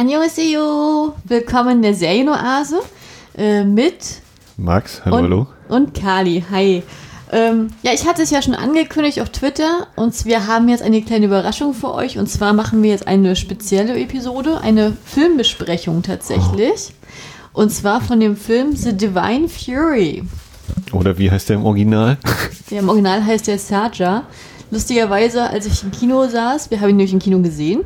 Annyeonghaseyo, willkommen in der Serienoase äh, mit Max, hallo, und, hallo. und Kali, hi. Ähm, ja, ich hatte es ja schon angekündigt auf Twitter und wir haben jetzt eine kleine Überraschung für euch und zwar machen wir jetzt eine spezielle Episode, eine Filmbesprechung tatsächlich und zwar von dem Film The Divine Fury. Oder wie heißt der im Original? Der im Original heißt der Saja. Lustigerweise, als ich im Kino saß, wir haben ihn nämlich im Kino gesehen,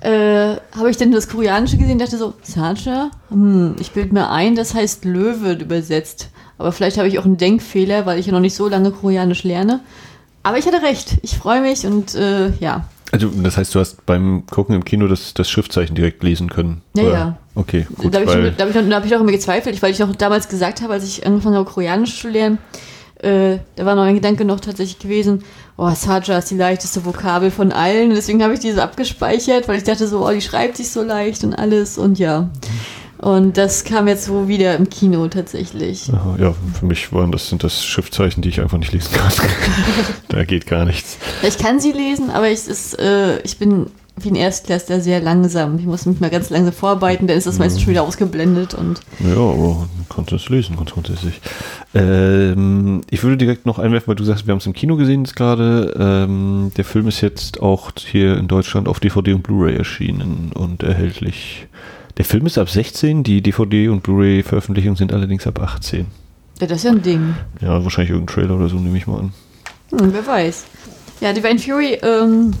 äh, habe ich dann das Koreanische gesehen und dachte so, Saja? Hm, ich bilde mir ein, das heißt Löwe übersetzt. Aber vielleicht habe ich auch einen Denkfehler, weil ich ja noch nicht so lange Koreanisch lerne. Aber ich hatte recht. Ich freue mich und äh, ja. Also, das heißt, du hast beim Gucken im Kino das, das Schriftzeichen direkt lesen können? Ja, oder? ja. Okay, gut. da habe ich, da hab ich, noch- da hab ich auch immer gezweifelt, weil ich auch damals gesagt habe, als ich angefangen habe, Koreanisch zu lernen, äh, da war noch ein Gedanke noch tatsächlich gewesen, oh, Saja ist die leichteste Vokabel von allen. Deswegen habe ich diese abgespeichert, weil ich dachte so, oh, die schreibt sich so leicht und alles und ja. Und das kam jetzt so wieder im Kino tatsächlich. Aha, ja, für mich waren das, sind das Schriftzeichen, die ich einfach nicht lesen kann. da geht gar nichts. Ich kann sie lesen, aber ich, ist, äh, ich bin wie ein Erstklässler sehr langsam. Ich muss mich mal ganz langsam vorarbeiten, dann ist das meistens schon wieder ausgeblendet und Ja, aber man konnte es lesen, ganz grundsätzlich. Ähm, ich würde direkt noch einwerfen, weil du sagst, wir haben es im Kino gesehen jetzt gerade. Ähm, der Film ist jetzt auch hier in Deutschland auf DVD und Blu-ray erschienen und erhältlich. Der Film ist ab 16, die DVD und Blu-ray-Veröffentlichungen sind allerdings ab 18. ja, das ist ja ein Ding. Ja, wahrscheinlich irgendein Trailer oder so, nehme ich mal an. Hm, wer weiß. Ja, Divine Fury ähm,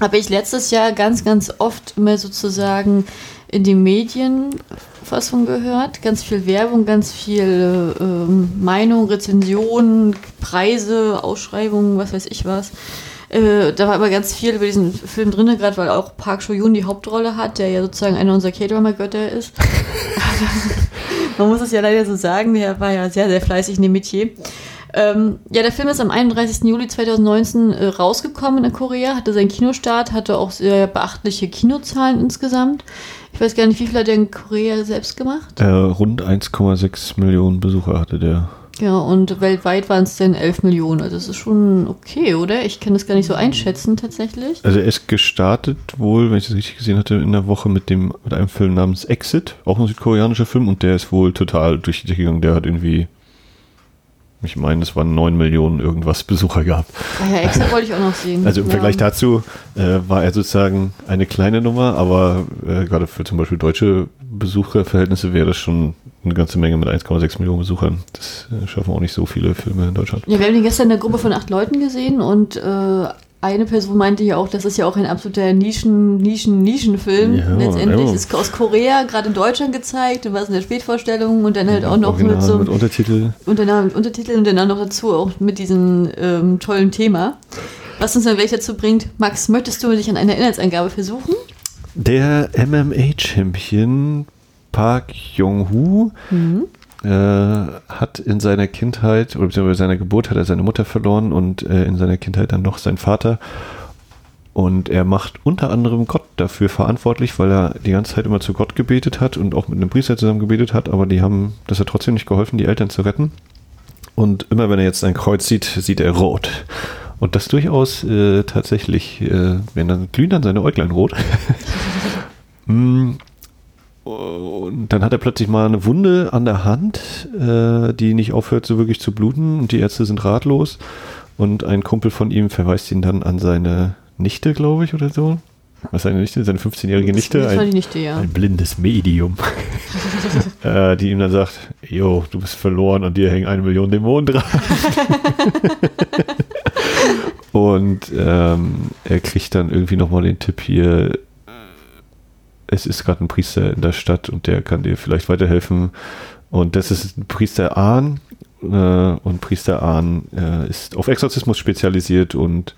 habe ich letztes Jahr ganz, ganz oft immer sozusagen in die Medien was von gehört. Ganz viel Werbung, ganz viel ähm, Meinung, Rezensionen, Preise, Ausschreibungen, was weiß ich was. Äh, da war aber ganz viel über diesen Film drin, gerade weil auch Park Seo-yoon die Hauptrolle hat, der ja sozusagen einer unserer K-Drama-Götter ist. Man muss es ja leider so sagen, der war ja sehr, sehr fleißig in dem Metier. Ähm, ja, der Film ist am 31. Juli 2019 äh, rausgekommen in Korea, hatte seinen Kinostart, hatte auch sehr beachtliche Kinozahlen insgesamt. Ich weiß gar nicht, wie viel hat er in Korea selbst gemacht? Äh, rund 1,6 Millionen Besucher hatte der. Ja, und weltweit waren es dann 11 Millionen. Also das ist schon okay, oder? Ich kann das gar nicht so einschätzen tatsächlich. Also er ist gestartet wohl, wenn ich das richtig gesehen hatte, in der Woche mit dem mit einem Film namens Exit, auch ein südkoreanischer Film und der ist wohl total durch die Decke gegangen. Der hat irgendwie, ich meine, es waren 9 Millionen irgendwas Besucher gehabt. Ah ja, extra wollte ich auch noch sehen. Also im ja. Vergleich dazu äh, war er sozusagen eine kleine Nummer, aber äh, gerade für zum Beispiel deutsche Besucherverhältnisse wäre das schon eine ganze Menge mit 1,6 Millionen Besuchern. Das äh, schaffen auch nicht so viele Filme in Deutschland. Ja, wir haben den gestern in einer Gruppe von acht Leuten gesehen und äh, eine Person meinte ja auch, das ist ja auch ein absoluter Nischen, Nischen, Nischenfilm. Ja, Letztendlich ja. ist aus Korea, gerade in Deutschland gezeigt, und war es in der Spätvorstellung und dann halt auch noch Original mit so mit Untertitel. und dann mit Untertiteln und dann auch noch dazu auch mit diesem ähm, tollen Thema. Was uns dann gleich dazu bringt, Max, möchtest du dich an einer Inhaltsangabe versuchen? Der MMA-Champion Park Jong-hu äh, hat in seiner Kindheit, oder beziehungsweise bei seiner Geburt hat er seine Mutter verloren und äh, in seiner Kindheit dann noch seinen Vater. Und er macht unter anderem Gott dafür verantwortlich, weil er die ganze Zeit immer zu Gott gebetet hat und auch mit einem Priester zusammen gebetet hat, aber die haben, das hat trotzdem nicht geholfen, die Eltern zu retten. Und immer wenn er jetzt ein Kreuz sieht, sieht er rot. Und das durchaus äh, tatsächlich, äh, wenn dann glühen dann seine Äuglein rot. Mm, und dann hat er plötzlich mal eine Wunde an der Hand, äh, die nicht aufhört, so wirklich zu bluten. Und die Ärzte sind ratlos. Und ein Kumpel von ihm verweist ihn dann an seine Nichte, glaube ich, oder so. Was ist seine Nichte? Seine 15-jährige Nichte? Das war die Ein, Nichte, ja. ein blindes Medium. äh, die ihm dann sagt, Jo, du bist verloren und dir hängen eine Million Dämonen dran. und ähm, er kriegt dann irgendwie nochmal den Tipp hier, es ist gerade ein Priester in der Stadt und der kann dir vielleicht weiterhelfen. Und das ist Priester Ahn. Äh, und Priester Ahn äh, ist auf Exorzismus spezialisiert und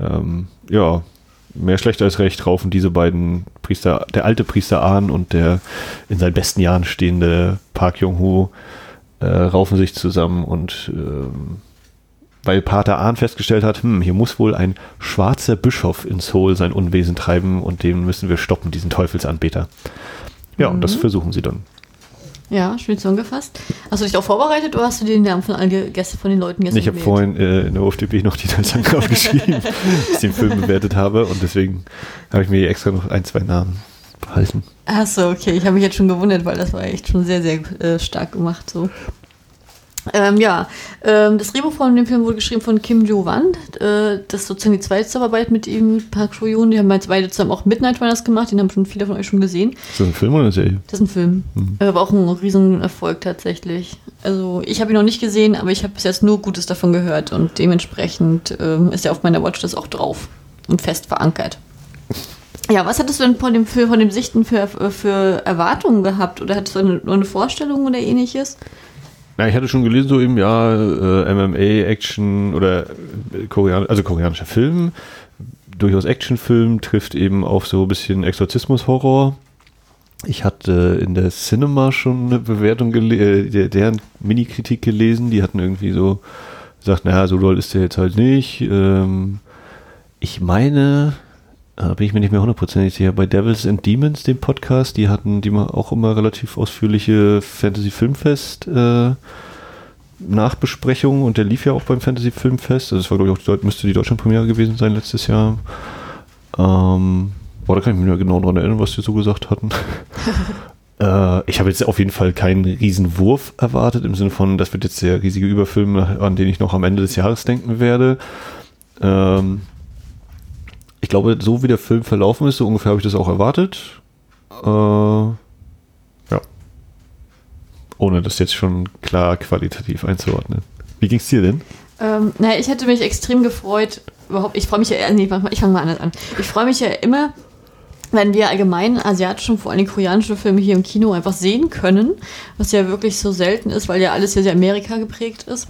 ähm, ja, mehr schlecht als recht raufen diese beiden Priester, der alte Priester Ahn und der in seinen besten Jahren stehende Park Jong-ho, äh, raufen sich zusammen und ähm, weil Pater Ahn festgestellt hat, hm, hier muss wohl ein schwarzer Bischof in Seoul sein Unwesen treiben und den müssen wir stoppen, diesen Teufelsanbeter. Ja, und das versuchen sie dann. Ja, schön zusammengefasst. Hast du dich auch vorbereitet oder hast du den Namen von, allen gestern, von den Leuten gestern Ich habe vorhin äh, in der OFDB noch die Tatsache aufgeschrieben, dass ich den Film bewertet habe und deswegen habe ich mir hier extra noch ein, zwei Namen heißen. Achso, okay. Ich habe mich jetzt schon gewundert, weil das war echt schon sehr, sehr äh, stark gemacht. So. Ähm, ja, ähm, das Drehbuch von dem Film wurde geschrieben von Kim Jo-wan. Äh, das ist sozusagen die zweite Zusammenarbeit mit ihm, Park Seo-yoon. Die haben jetzt beide zusammen auch Midnight Runners gemacht. Den haben schon viele von euch schon gesehen. Ist das ein Film oder eine Serie? Das ist ein Film. Mhm. Aber auch ein Riesenerfolg tatsächlich. Also ich habe ihn noch nicht gesehen, aber ich habe bis jetzt nur Gutes davon gehört. Und dementsprechend ähm, ist er auf meiner Watchlist auch drauf und fest verankert. Ja, was hattest du denn von dem, für, von dem Sichten für, für Erwartungen gehabt? Oder hattest du eine, eine Vorstellung oder ähnliches? Ja, ich hatte schon gelesen, so eben, ja, äh, MMA, Action oder äh, Korean, also koreanischer Film, durchaus Actionfilm, trifft eben auf so ein bisschen Exorzismus-Horror. Ich hatte in der Cinema schon eine Bewertung, äh, der, deren Mini-Kritik gelesen, die hatten irgendwie so gesagt, naja, so doll ist der jetzt halt nicht. Ähm, ich meine, da bin ich mir nicht mehr hundertprozentig sicher, bei Devils and Demons, dem Podcast, die hatten die auch immer relativ ausführliche Fantasy Filmfest äh, Nachbesprechungen und der lief ja auch beim Fantasy Filmfest. Also das war glaube ich auch, müsste die Deutschlandpremiere gewesen sein letztes Jahr. Ähm, boah, da kann ich mich nicht mehr genau daran erinnern, was die so gesagt hatten. äh, ich habe jetzt auf jeden Fall keinen riesen Wurf erwartet, im Sinne von, das wird jetzt der riesige Überfilm, an den ich noch am Ende des Jahres denken werde. Ähm, glaube, so wie der Film verlaufen ist, so ungefähr habe ich das auch erwartet. Äh, ja. Ohne das jetzt schon klar qualitativ einzuordnen. Wie ging es dir denn? Ähm, naja, ich hätte mich extrem gefreut, überhaupt, ich freue mich ja, nee, ich fange mal anders an. Ich freue mich ja immer, wenn wir allgemein asiatische, vor allem koreanische Filme hier im Kino einfach sehen können, was ja wirklich so selten ist, weil ja alles ja sehr Amerika geprägt ist.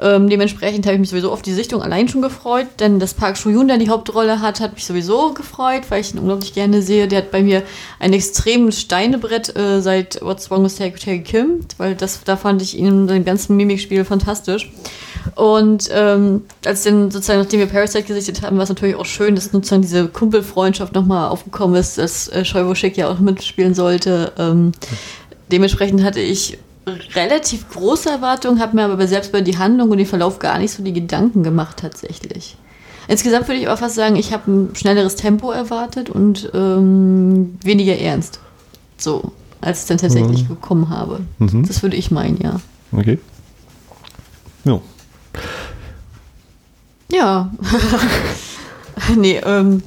Ähm, dementsprechend habe ich mich sowieso auf die Sichtung allein schon gefreut, denn dass Park Soo-yoon der die Hauptrolle hat, hat mich sowieso gefreut, weil ich ihn unglaublich gerne sehe. Der hat bei mir ein extremes Steinebrett äh, seit What's Wrong with Tae Kim, weil das, da fand ich ihn in seinem ganzen Mimikspiel fantastisch. Und ähm, als dann sozusagen, nachdem wir Parasite gesichtet haben, war es natürlich auch schön, dass sozusagen diese Kumpelfreundschaft nochmal aufgekommen ist, dass äh, Scheuboschek ja auch mitspielen sollte. Ähm, dementsprechend hatte ich relativ große Erwartungen, habe mir aber selbst bei die Handlung und den Verlauf gar nicht so die Gedanken gemacht tatsächlich. Insgesamt würde ich auch fast sagen, ich habe ein schnelleres Tempo erwartet und ähm, weniger ernst. So, als ich dann tatsächlich mhm. bekommen habe. Mhm. Das würde ich meinen, ja. Okay. Ja. Ja. nee, ähm,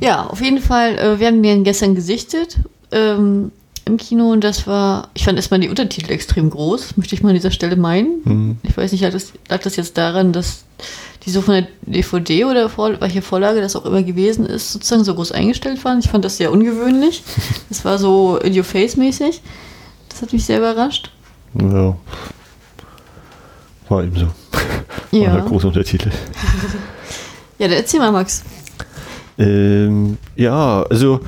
ja, auf jeden Fall, äh, wir haben den gestern gesichtet. Ähm, im Kino und das war, ich fand erstmal die Untertitel extrem groß, möchte ich mal an dieser Stelle meinen. Mhm. Ich weiß nicht, lag das, lag das jetzt daran, dass die so von der DVD oder vor, welche Vorlage das auch immer gewesen ist, sozusagen so groß eingestellt waren. Ich fand das sehr ungewöhnlich. Das war so in your face mäßig. Das hat mich sehr überrascht. Ja. War eben so. Ja. War große Untertitel. ja, dann erzähl mal, Max. Ähm, ja, also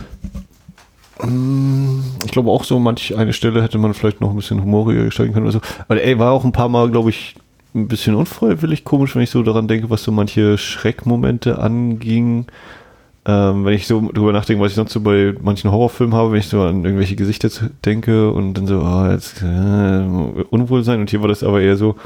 Mm, ich glaube auch so, manch eine Stelle hätte man vielleicht noch ein bisschen humoriger gestalten können oder so. Aber ey, war auch ein paar Mal, glaube ich, ein bisschen unfreiwillig komisch, wenn ich so daran denke, was so manche Schreckmomente anging. Ähm, wenn ich so drüber nachdenke, was ich sonst so bei manchen Horrorfilmen habe, wenn ich so an irgendwelche Gesichter denke und dann so, oh, jetzt äh, Unwohlsein. Und hier war das aber eher so,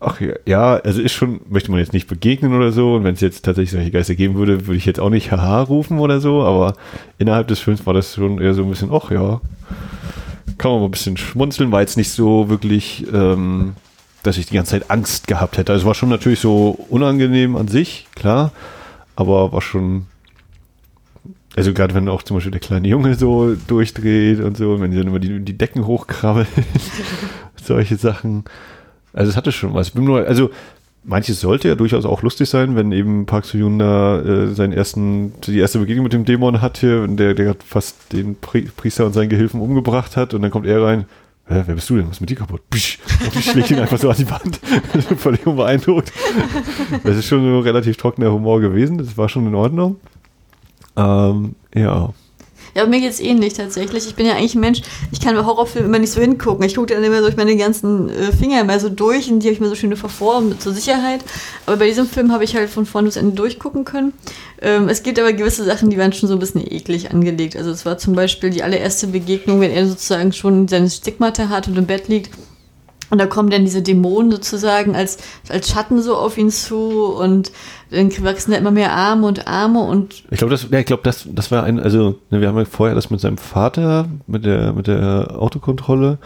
Ach ja, ja, also ist schon, möchte man jetzt nicht begegnen oder so. Und wenn es jetzt tatsächlich solche Geister geben würde, würde ich jetzt auch nicht Haha rufen oder so. Aber innerhalb des Films war das schon eher so ein bisschen, ach ja, kann man mal ein bisschen schmunzeln, war jetzt nicht so wirklich, ähm, dass ich die ganze Zeit Angst gehabt hätte. Also es war schon natürlich so unangenehm an sich, klar, aber war schon, also gerade wenn auch zum Beispiel der kleine Junge so durchdreht und so, wenn sie dann immer die, die Decken hochkrabbeln, solche Sachen. Also es hatte schon was. Nur, also manches sollte ja durchaus auch lustig sein, wenn eben Park Soo-yoon da äh, seinen ersten, die erste Begegnung mit dem Dämon hatte, der, der fast den Priester und seinen Gehilfen umgebracht hat und dann kommt er rein, wer bist du denn? Was ist mit dir kaputt? Psch, und ich schlägt ihn einfach so an die Wand. Völlig unbeeindruckt. Das ist schon so relativ trockener Humor gewesen. Das war schon in Ordnung. Ähm, ja. Ja, mir geht es ähnlich tatsächlich. Ich bin ja eigentlich ein Mensch, ich kann bei Horrorfilmen immer nicht so hingucken. Ich gucke dann immer durch meine ganzen äh, Finger immer so durch und die habe ich mir so schön verformt zur Sicherheit. Aber bei diesem Film habe ich halt von vorn bis Ende durchgucken können. Ähm, es gibt aber gewisse Sachen, die waren schon so ein bisschen eklig angelegt. Also es war zum Beispiel die allererste Begegnung, wenn er sozusagen schon seine Stigmata hat und im Bett liegt Und da kommen dann diese Dämonen sozusagen als, als Schatten so auf ihn zu und dann wachsen da immer mehr Arme und Arme und. Ich glaube, das, ja, ich glaube, das, das war ein, also, ne, wir haben ja vorher das mit seinem Vater, mit der, mit der Autokontrolle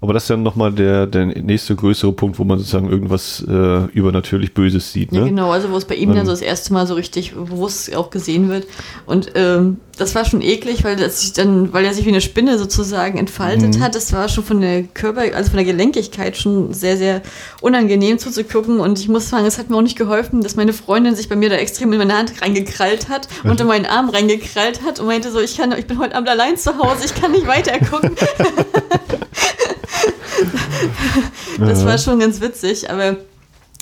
aber das ist dann nochmal der, der nächste größere Punkt, wo man sozusagen irgendwas äh, übernatürlich Böses sieht. Ne? Ja, genau, also wo es bei ihm dann so das erste Mal so richtig bewusst auch gesehen wird. Und ähm, das war schon eklig, weil das sich dann, weil er sich wie eine Spinne sozusagen entfaltet mhm. hat. Das war schon von der Körper, also von der Gelenkigkeit schon sehr, sehr unangenehm zuzugucken. Und ich muss sagen, es hat mir auch nicht geholfen, dass meine Freundin sich bei mir da extrem in meine Hand reingekrallt hat, mhm. unter meinen Arm reingekrallt hat und meinte so, ich kann, ich bin heute Abend allein zu Hause, ich kann nicht weiter gucken. das war schon ganz witzig, aber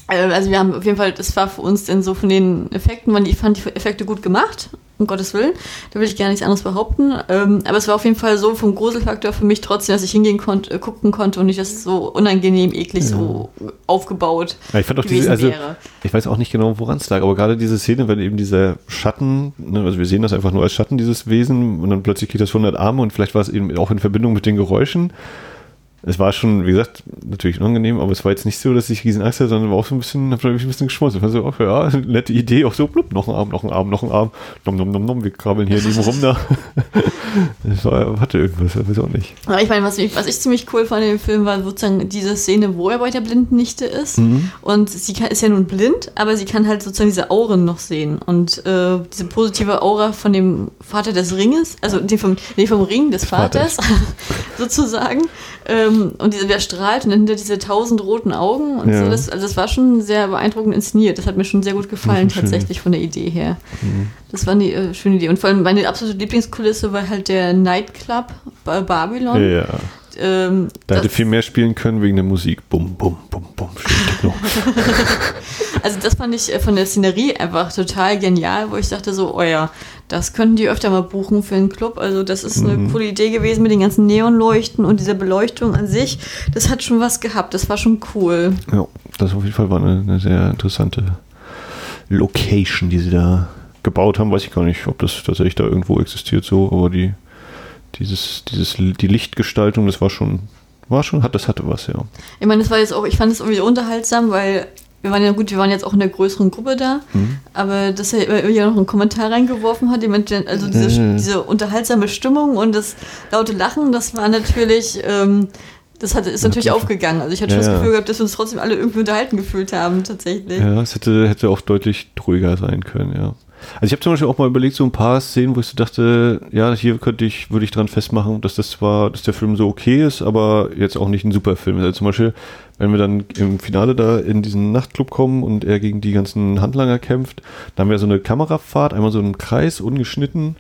äh, also wir haben auf jeden Fall, das war für uns denn so von den Effekten, man, ich fand die Effekte gut gemacht, um Gottes Willen. Da will ich gar nichts anderes behaupten. Ähm, aber es war auf jeden Fall so vom Gruselfaktor für mich trotzdem, dass ich hingehen konnte, äh, gucken konnte und nicht das so unangenehm, eklig ja. so aufgebaut. Ja, ich fand auch diese, also wäre. ich weiß auch nicht genau, woran es lag, aber gerade diese Szene, wenn eben dieser Schatten, ne, also wir sehen das einfach nur als Schatten, dieses Wesen, und dann plötzlich geht das 100 Arme und vielleicht war es eben auch in Verbindung mit den Geräuschen es war schon, wie gesagt, natürlich unangenehm, aber es war jetzt nicht so, dass ich riesen Angst hatte, sondern war auch so ein bisschen, hab ich ein bisschen geschmolzen. Ich war so, oh, ja, nette Idee, auch so, blub, noch ein Arm, noch ein Arm, noch ein Arm, nom, nom, nom, nom, wir krabbeln hier neben rum da. das war, hatte irgendwas, ich weiß auch nicht. Aber ich meine, was ich, was ich ziemlich cool fand in dem Film, war sozusagen diese Szene, wo er bei der blinden Nichte ist. Mhm. Und sie kann, ist ja nun blind, aber sie kann halt sozusagen diese Auren noch sehen. Und äh, diese positive Aura von dem Vater des Ringes, also nee, vom, nee, vom Ring des Vaters, Vater. sozusagen. Ähm, und diese, wer strahlt und dann hinter diese tausend roten Augen und ja. so. Das, also das war schon sehr beeindruckend inszeniert. Das hat mir schon sehr gut gefallen, tatsächlich von der Idee her. Mhm. Das war eine äh, schöne Idee. Und vor allem meine absolute Lieblingskulisse war halt der Nightclub bei Babylon. Ja. Ähm, da hätte viel mehr spielen können wegen der Musik. Bum, bum, bum, bum. also das fand ich äh, von der Szenerie einfach total genial, wo ich dachte so, oh ja, das könnten die öfter mal buchen für einen Club. Also das ist eine mhm. coole Idee gewesen mit den ganzen Neonleuchten und dieser Beleuchtung an sich. Das hat schon was gehabt. Das war schon cool. Ja, das auf jeden Fall war eine, eine sehr interessante Location, die sie da gebaut haben. Weiß ich gar nicht, ob das tatsächlich da irgendwo existiert so, aber die dieses, dieses, die Lichtgestaltung, das war schon, war schon, hat, das hatte was, ja. Ich meine, das war jetzt auch, ich fand es irgendwie unterhaltsam, weil wir waren ja gut, wir waren jetzt auch in der größeren Gruppe da, mhm. aber dass er ja noch einen Kommentar reingeworfen hat, also diese, mhm. diese unterhaltsame Stimmung und das laute Lachen, das war natürlich, ähm, das hat, ist natürlich aufgegangen. Also ich hatte ja, schon das Gefühl gehabt, dass wir uns trotzdem alle irgendwie unterhalten gefühlt haben, tatsächlich. Ja, es hätte, hätte auch deutlich ruhiger sein können, ja. Also ich habe zum Beispiel auch mal überlegt, so ein paar Szenen, wo ich so dachte, ja, hier könnte ich, würde ich dran festmachen, dass das zwar, dass der Film so okay ist, aber jetzt auch nicht ein super Film ist. Also zum Beispiel, wenn wir dann im Finale da in diesen Nachtclub kommen und er gegen die ganzen Handlanger kämpft, da haben wir so eine Kamerafahrt, einmal so einen Kreis, ungeschnitten.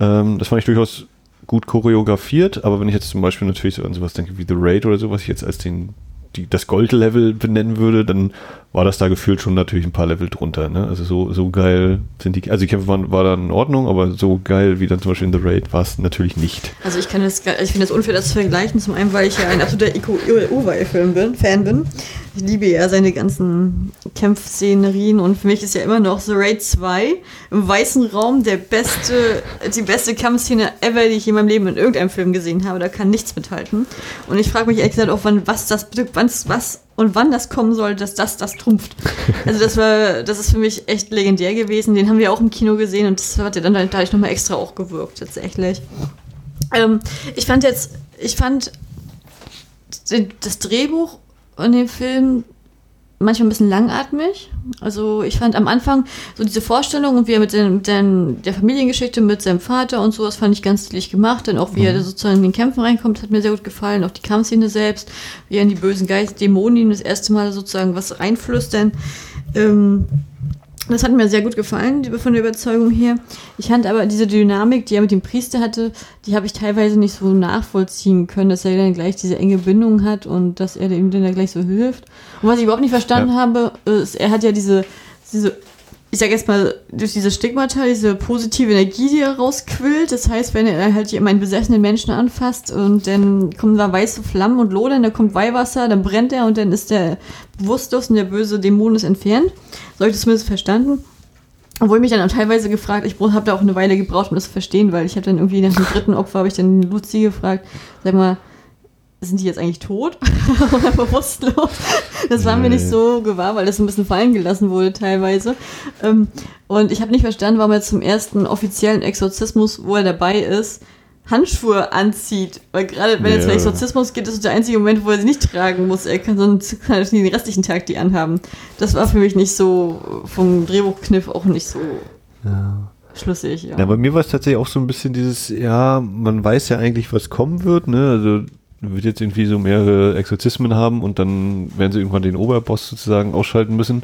Ähm, das fand ich durchaus gut choreografiert, aber wenn ich jetzt zum Beispiel natürlich so an sowas denke wie The Raid oder so, was ich jetzt als den die, das Gold-Level benennen würde, dann war das da gefühlt schon natürlich ein paar Level drunter. Ne? Also so, so geil sind die, also die Kämpfe waren, war dann in Ordnung, aber so geil wie dann zum Beispiel in The Raid war es natürlich nicht. Also ich kann das, ich finde das unfair, das zu vergleichen. Zum einen, weil ich ja ein absoluter Uwe-Film bin, Fan bin. Ich liebe ja seine ganzen Kämpfszenerien und für mich ist ja immer noch The Raid 2 im weißen Raum der beste, die beste Kampfszene ever, die ich in meinem Leben in irgendeinem Film gesehen habe. Da kann nichts mithalten. Und ich frage mich ehrlich gesagt auch, wann, was das, wann, was und wann das kommen soll, dass das das trumpft. Also das war, das ist für mich echt legendär gewesen. Den haben wir auch im Kino gesehen und das hat ja dann dadurch nochmal extra auch gewirkt, tatsächlich. Ähm, ich fand jetzt, ich fand das Drehbuch in dem Film manchmal ein bisschen langatmig. Also ich fand am Anfang so diese Vorstellung und wie er mit, den, mit den, der Familiengeschichte mit seinem Vater und sowas fand ich ganz stilig gemacht. Dann auch wie mhm. er sozusagen in den Kämpfen reinkommt, hat mir sehr gut gefallen. Auch die Kampfszene selbst, wie er in die bösen Geist, Dämonen das erste Mal sozusagen was reinflüstern. Ähm, das hat mir sehr gut gefallen, von der Überzeugung her. Ich fand aber diese Dynamik, die er mit dem Priester hatte, die habe ich teilweise nicht so nachvollziehen können, dass er dann gleich diese enge Bindung hat und dass er ihm dann da gleich so hilft. Und was ich überhaupt nicht verstanden ja. habe, ist, er hat ja diese, diese ich sag jetzt mal, durch diese Stigmata, diese positive Energie, die rausquillt. Das heißt, wenn er halt einen besessenen Menschen anfasst und dann kommen da weiße Flammen und lodern, dann kommt Weihwasser, dann brennt er und dann ist der bewusstlos und der böse Dämon ist entfernt. So habe ich das zumindest verstanden. Obwohl ich mich dann auch teilweise gefragt, ich habe da auch eine Weile gebraucht, um das zu verstehen, weil ich habe dann irgendwie nach dem dritten Opfer, habe ich dann Luzi gefragt, sag mal, sind die jetzt eigentlich tot oder bewusstlos? Das war mir nicht so gewahr, weil das ein bisschen fallen gelassen wurde teilweise. Ähm, und ich habe nicht verstanden, warum er zum ersten offiziellen Exorzismus, wo er dabei ist, Handschuhe anzieht. Weil gerade wenn ja. er zum Exorzismus geht, ist es der einzige Moment, wo er sie nicht tragen muss. Er kann sonst kann er den restlichen Tag die anhaben. Das war für mich nicht so vom Drehbuchkniff auch nicht so. Ja schlüssig, ja. ja. Bei mir war es tatsächlich auch so ein bisschen dieses, ja, man weiß ja eigentlich, was kommen wird, ne? Also wird jetzt irgendwie so mehrere Exorzismen haben und dann werden sie irgendwann den Oberboss sozusagen ausschalten müssen.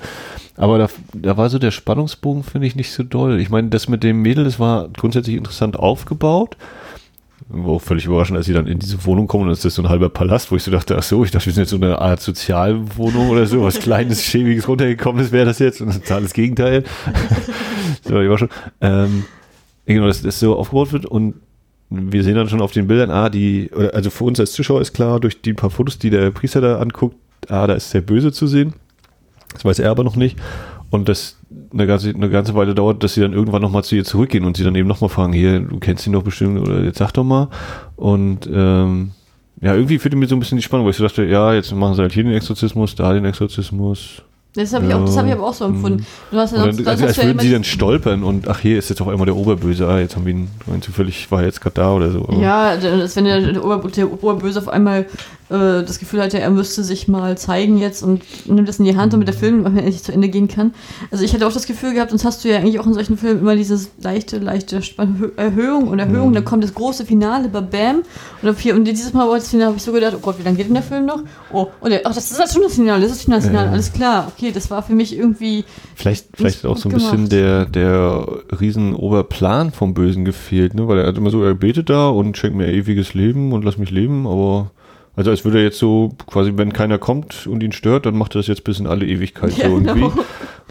Aber da, da war so der Spannungsbogen, finde ich, nicht so doll. Ich meine, das mit dem Mädel, das war grundsätzlich interessant aufgebaut. War auch völlig überraschend, als sie dann in diese Wohnung kommen und das ist so ein halber Palast, wo ich so dachte, ach so, ich dachte, wir sind jetzt so eine Art Sozialwohnung oder so, was kleines, schäbiges, runtergekommenes wäre das jetzt und das totales Gegenteil. so, ich war schon, ähm, genau, dass das so aufgebaut wird und wir sehen dann schon auf den Bildern, ah, die, also für uns als Zuschauer ist klar, durch die paar Fotos, die der Priester da anguckt, ah, da ist der Böse zu sehen. Das weiß er aber noch nicht. Und das eine ganze, eine ganze Weile dauert, dass sie dann irgendwann nochmal zu ihr zurückgehen und sie dann eben nochmal fragen, hier, du kennst ihn doch bestimmt, oder jetzt sag doch mal. Und ähm, ja, irgendwie fühlte mir so ein bisschen die Spannung, weil ich so dachte, ja, jetzt machen sie halt hier den Exorzismus, da den Exorzismus, das habe ich, auch, hab ich aber auch so empfunden. Mhm. Du hast ja dann, also als würden ja sie dann stolpern und ach, hier ist jetzt auch immer der Oberböse. Ah, jetzt haben wir ihn, zufällig war er jetzt gerade da oder so. Ja, das, wenn der, der, Oberböse auf einmal äh, das Gefühl hatte, er müsste sich mal zeigen jetzt und nimmt das in die Hand, damit der Film endlich zu Ende gehen kann. Also ich hatte auch das Gefühl gehabt, sonst hast du ja eigentlich auch in solchen Filmen immer diese leichte, leichte Erhöhung und Erhöhung, mhm. dann kommt das große Finale bei Bam und, hier, und dieses Mal war das Finale, habe ich so gedacht, oh Gott, wie lange geht denn der Film noch? Oh, und der, ach, das ist halt schon das Finale, das ist das Finale, ja. alles klar, okay, das war für mich irgendwie Vielleicht, vielleicht auch so ein gemacht. bisschen der, der riesen Oberplan vom Bösen gefehlt, ne? weil er hat immer so, er betet da und schenkt mir ewiges Leben und lass mich leben, aber also als würde er jetzt so quasi, wenn keiner kommt und ihn stört, dann macht er das jetzt bis in alle Ewigkeit ja, so irgendwie. Genau.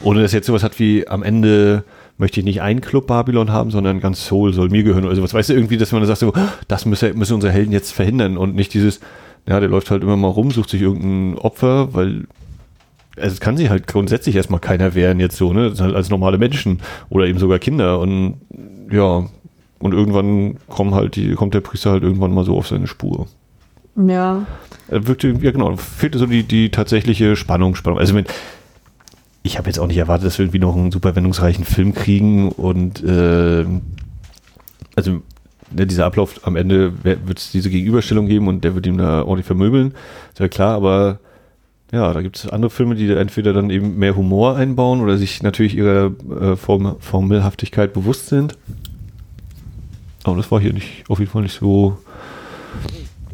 Ohne dass jetzt sowas hat wie am Ende möchte ich nicht einen Club Babylon haben, sondern ganz Soul soll mir gehören oder sowas. Weißt du, irgendwie, dass man sagt so, das müssen, müssen unsere Helden jetzt verhindern und nicht dieses, ja, der läuft halt immer mal rum, sucht sich irgendein Opfer, weil also es kann sich halt grundsätzlich erstmal keiner wehren jetzt so, ne? Das sind halt als normale Menschen oder eben sogar Kinder und ja, und irgendwann kommen halt die, kommt der Priester halt irgendwann mal so auf seine Spur. Ja. Er wirkte, ja genau, fehlte so die, die tatsächliche Spannung, Spannung. Also wenn, ich habe jetzt auch nicht erwartet, dass wir irgendwie noch einen super wendungsreichen Film kriegen und äh, also ne, dieser Ablauf am Ende wird es diese Gegenüberstellung geben und der wird ihm da ordentlich vermöbeln, ist ja klar, aber ja, da gibt es andere Filme, die entweder dann eben mehr Humor einbauen oder sich natürlich ihrer äh, Form, Formelhaftigkeit bewusst sind. Aber das war hier nicht, auf jeden Fall nicht so,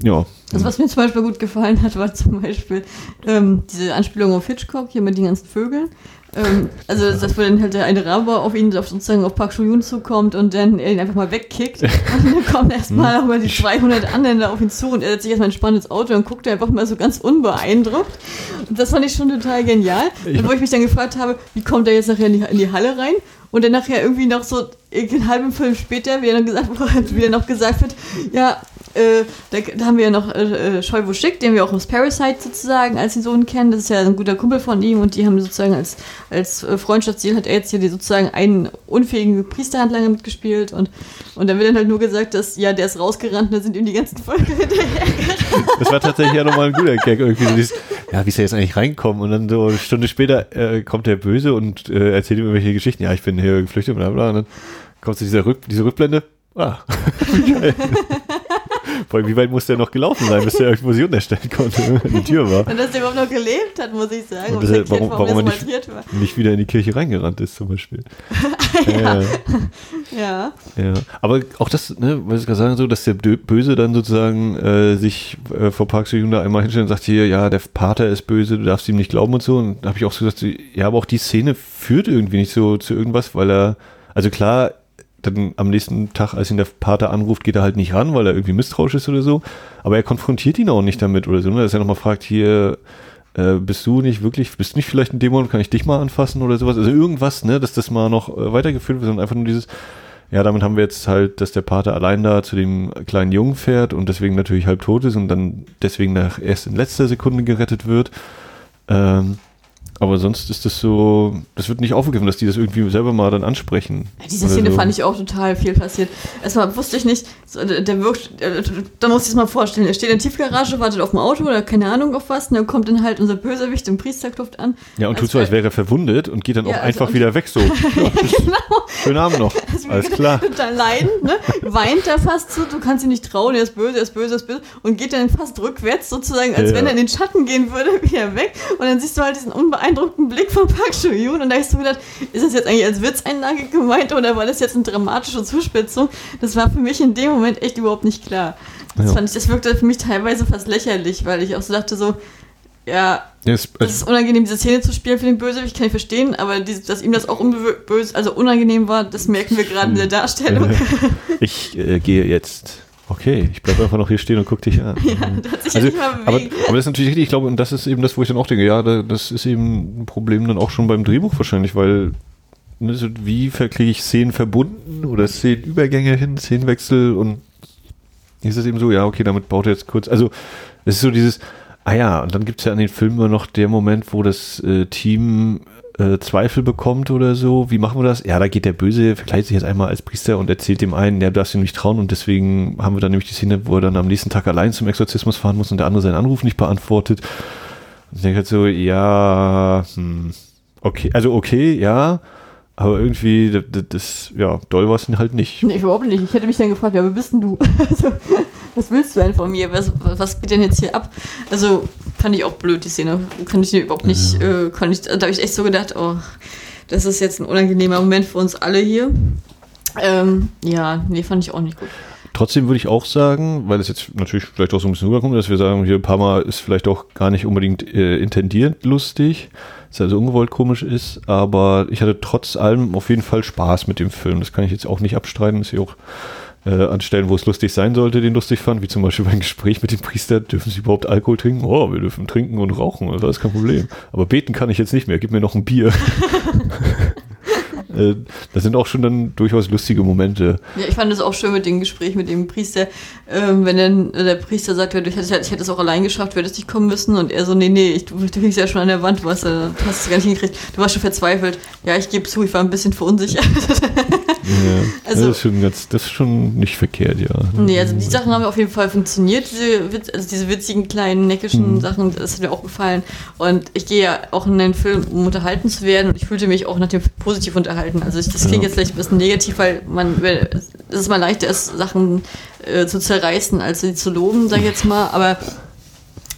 ja, also was mir zum Beispiel gut gefallen hat, war zum Beispiel ähm, diese Anspielung auf Hitchcock hier mit den ganzen Vögeln. Ähm, also das, wo dann halt der eine Rabe auf ihn auf sozusagen auf Park Shuyun zukommt und dann er ihn einfach mal wegkickt. und dann kommen erstmal nochmal die 200 anderen da auf ihn zu und er setzt sich erstmal ein spannendes Auto und guckt einfach mal so ganz unbeeindruckt. Und das fand ich schon total genial. Und wo ich mich dann gefragt habe, wie kommt er jetzt nachher in die, in die Halle rein? Und dann nachher irgendwie noch so einen halben Film später, wie er dann gesagt, wie er noch gesagt wird, ja, äh, da, da, haben wir ja noch äh, äh Scheubo Schick, den wir auch aus Parasite sozusagen als den Sohn kennen. Das ist ja ein guter Kumpel von ihm und die haben sozusagen als, als äh, Freundschaftsziel hat er jetzt hier die, sozusagen einen unfähigen Priesterhandlanger mitgespielt und, und dann wird dann halt nur gesagt, dass ja, der ist rausgerannt und dann sind ihm die ganzen Völker hinterhergerannt. Das war tatsächlich ja nochmal ein guter Gag irgendwie. So dieses, ja, wie ist er jetzt eigentlich reingekommen? Und dann so eine Stunde später äh, kommt der Böse und äh, erzählt ihm irgendwelche Geschichten. Ja, ich bin hier geflüchtet, bla bla. Und dann kommt zu dieser Rück, diese Rückblende. Ah. Vor allem, wie weit muss der noch gelaufen sein, bis der irgendwo sich unterstellen konnte, wenn die Tür war. Und dass der überhaupt noch gelebt hat, muss ich sagen. Und er, warum, warum er nicht, nicht, wieder in die Kirche reingerannt ist, zum Beispiel. ja. Äh, ja. ja. Aber auch das, ne, was ich gerade sagen, so, dass der Böse dann sozusagen äh, sich äh, vor Park Seo da einmal hinstellt und sagt hier, ja, der Pater ist böse, du darfst ihm nicht glauben und so. Und da habe ich auch so gesagt, ja, aber auch die Szene führt irgendwie nicht so zu irgendwas, weil er, also klar, dann am nächsten Tag, als ihn der Pater anruft, geht er halt nicht ran, weil er irgendwie misstrauisch ist oder so. Aber er konfrontiert ihn auch nicht damit oder so, ne? dass er nochmal fragt, hier, äh, bist du nicht wirklich, bist du nicht vielleicht ein Dämon, kann ich dich mal anfassen oder sowas? Also irgendwas, ne, dass das mal noch äh, weitergeführt wird und einfach nur dieses, ja, damit haben wir jetzt halt, dass der Pater allein da zu dem kleinen Jungen fährt und deswegen natürlich halb tot ist und dann deswegen nach erst in letzter Sekunde gerettet wird. Ähm, Aber sonst ist das so, das wird nicht aufgegriffen, dass die das irgendwie selber mal dann ansprechen. Diese Szene so. fand ich auch total viel passiert. Erstmal wusste ich nicht, so, der, der wirkt, da muss ich es mal vorstellen, er steht in der Tiefgarage, wartet auf ein Auto oder keine Ahnung auf was, und dann kommt dann halt unser Bösewicht im Priesterkluft an. Ja, und tut so, als wäre er verwundet und geht dann ja, auch also einfach wieder weg so. ja, genau. Schönen Abend noch. Also Alles klar. Total leidend, ne? Weint da fast so, du kannst ihn nicht trauen, er ist böse, er ist böse, er ist böse und geht dann fast rückwärts sozusagen, als ja, wenn er in den Schatten gehen würde, wieder weg. Und dann siehst du halt diesen unbeeindruckten beeindruckten Blick von Park Seo-yoon und da hast du gedacht, ist das jetzt eigentlich als Witzeinlage gemeint oder war das jetzt eine dramatische Zuspitzung? Das war für mich in dem Moment echt überhaupt nicht klar. Das, ja. fand ich, das wirkte für mich teilweise fast lächerlich, weil ich auch so dachte so, ja, yes, das ist unangenehm, diese Szene zu spielen für den Bösewicht, kann ich verstehen, aber die, dass ihm das auch böse, also unangenehm war, das merken wir gerade in der Darstellung. Ich äh, gehe jetzt Okay, ich bleibe einfach noch hier stehen und gucke dich an. Ja, also. Aber, aber, das ist natürlich richtig, ich glaube, und das ist eben das, wo ich dann auch denke, ja, das ist eben ein Problem dann auch schon beim Drehbuch wahrscheinlich, weil ne, wie verkriege ich Szenen verbunden oder Szenenübergänge hin, Szenenwechsel und ist es eben so, ja, okay, damit baut er jetzt kurz, also es ist so dieses, ah ja, und dann gibt es ja an den Filmen immer noch der Moment, wo das äh, Team äh, Zweifel bekommt oder so. Wie machen wir das? Ja, da geht der Böse, verkleidet sich jetzt einmal als Priester und erzählt dem einen, der darfst ihm nicht trauen und deswegen haben wir dann nämlich die Szene, wo er dann am nächsten Tag allein zum Exorzismus fahren muss und der andere seinen Anruf nicht beantwortet. Und ich denke halt so, ja, hm, okay, also okay, ja, aber irgendwie, das, das ja, doll war es halt nicht. Nee, überhaupt nicht. Ich hätte mich dann gefragt, ja, wer bist denn du? Also, was willst du denn von mir? Was, was geht denn jetzt hier ab? Also, fand ich auch blöd, die Szene. Kann ich überhaupt nicht, ja. äh, kann ich, da habe ich echt so gedacht, oh, das ist jetzt ein unangenehmer Moment für uns alle hier. Ähm, ja, nee, fand ich auch nicht gut. Trotzdem würde ich auch sagen, weil es jetzt natürlich vielleicht auch so ein bisschen rüberkommt, dass wir sagen, hier ein paar Mal ist vielleicht auch gar nicht unbedingt äh, intendiert lustig, dass also ungewollt komisch ist, aber ich hatte trotz allem auf jeden Fall Spaß mit dem Film. Das kann ich jetzt auch nicht abstreiten, dass ich auch äh, an Stellen, wo es lustig sein sollte, den lustig fand, wie zum Beispiel beim Gespräch mit dem Priester, dürfen sie überhaupt Alkohol trinken? Oh, wir dürfen trinken und rauchen, das ist kein Problem. Aber beten kann ich jetzt nicht mehr, gib mir noch ein Bier. Äh, das sind auch schon dann durchaus lustige Momente. Ja, ich fand es auch schön mit dem Gespräch mit dem Priester, ähm, wenn dann der Priester sagt, ich hätte, ich hätte es auch allein geschafft, du hättest nicht kommen müssen und er so, nee, nee, ich, du, du hängst ja schon an der Wand, du hast, du hast es gar nicht hingekriegt, du warst schon verzweifelt. Ja, ich gebe zu, ich war ein bisschen verunsichert. Ja, also, das, ist schon ganz, das ist schon nicht verkehrt, ja. Nee, also die Sachen haben auf jeden Fall funktioniert, diese, also diese witzigen kleinen neckischen mhm. Sachen, das hat mir auch gefallen. Und ich gehe ja auch in den Film, um unterhalten zu werden und ich fühlte mich auch nach dem positiv unterhalten. Also ich, das klingt ja. jetzt vielleicht ein bisschen negativ, weil man, es ist mal leichter ist, Sachen äh, zu zerreißen, als sie zu loben, sag ich jetzt mal. Aber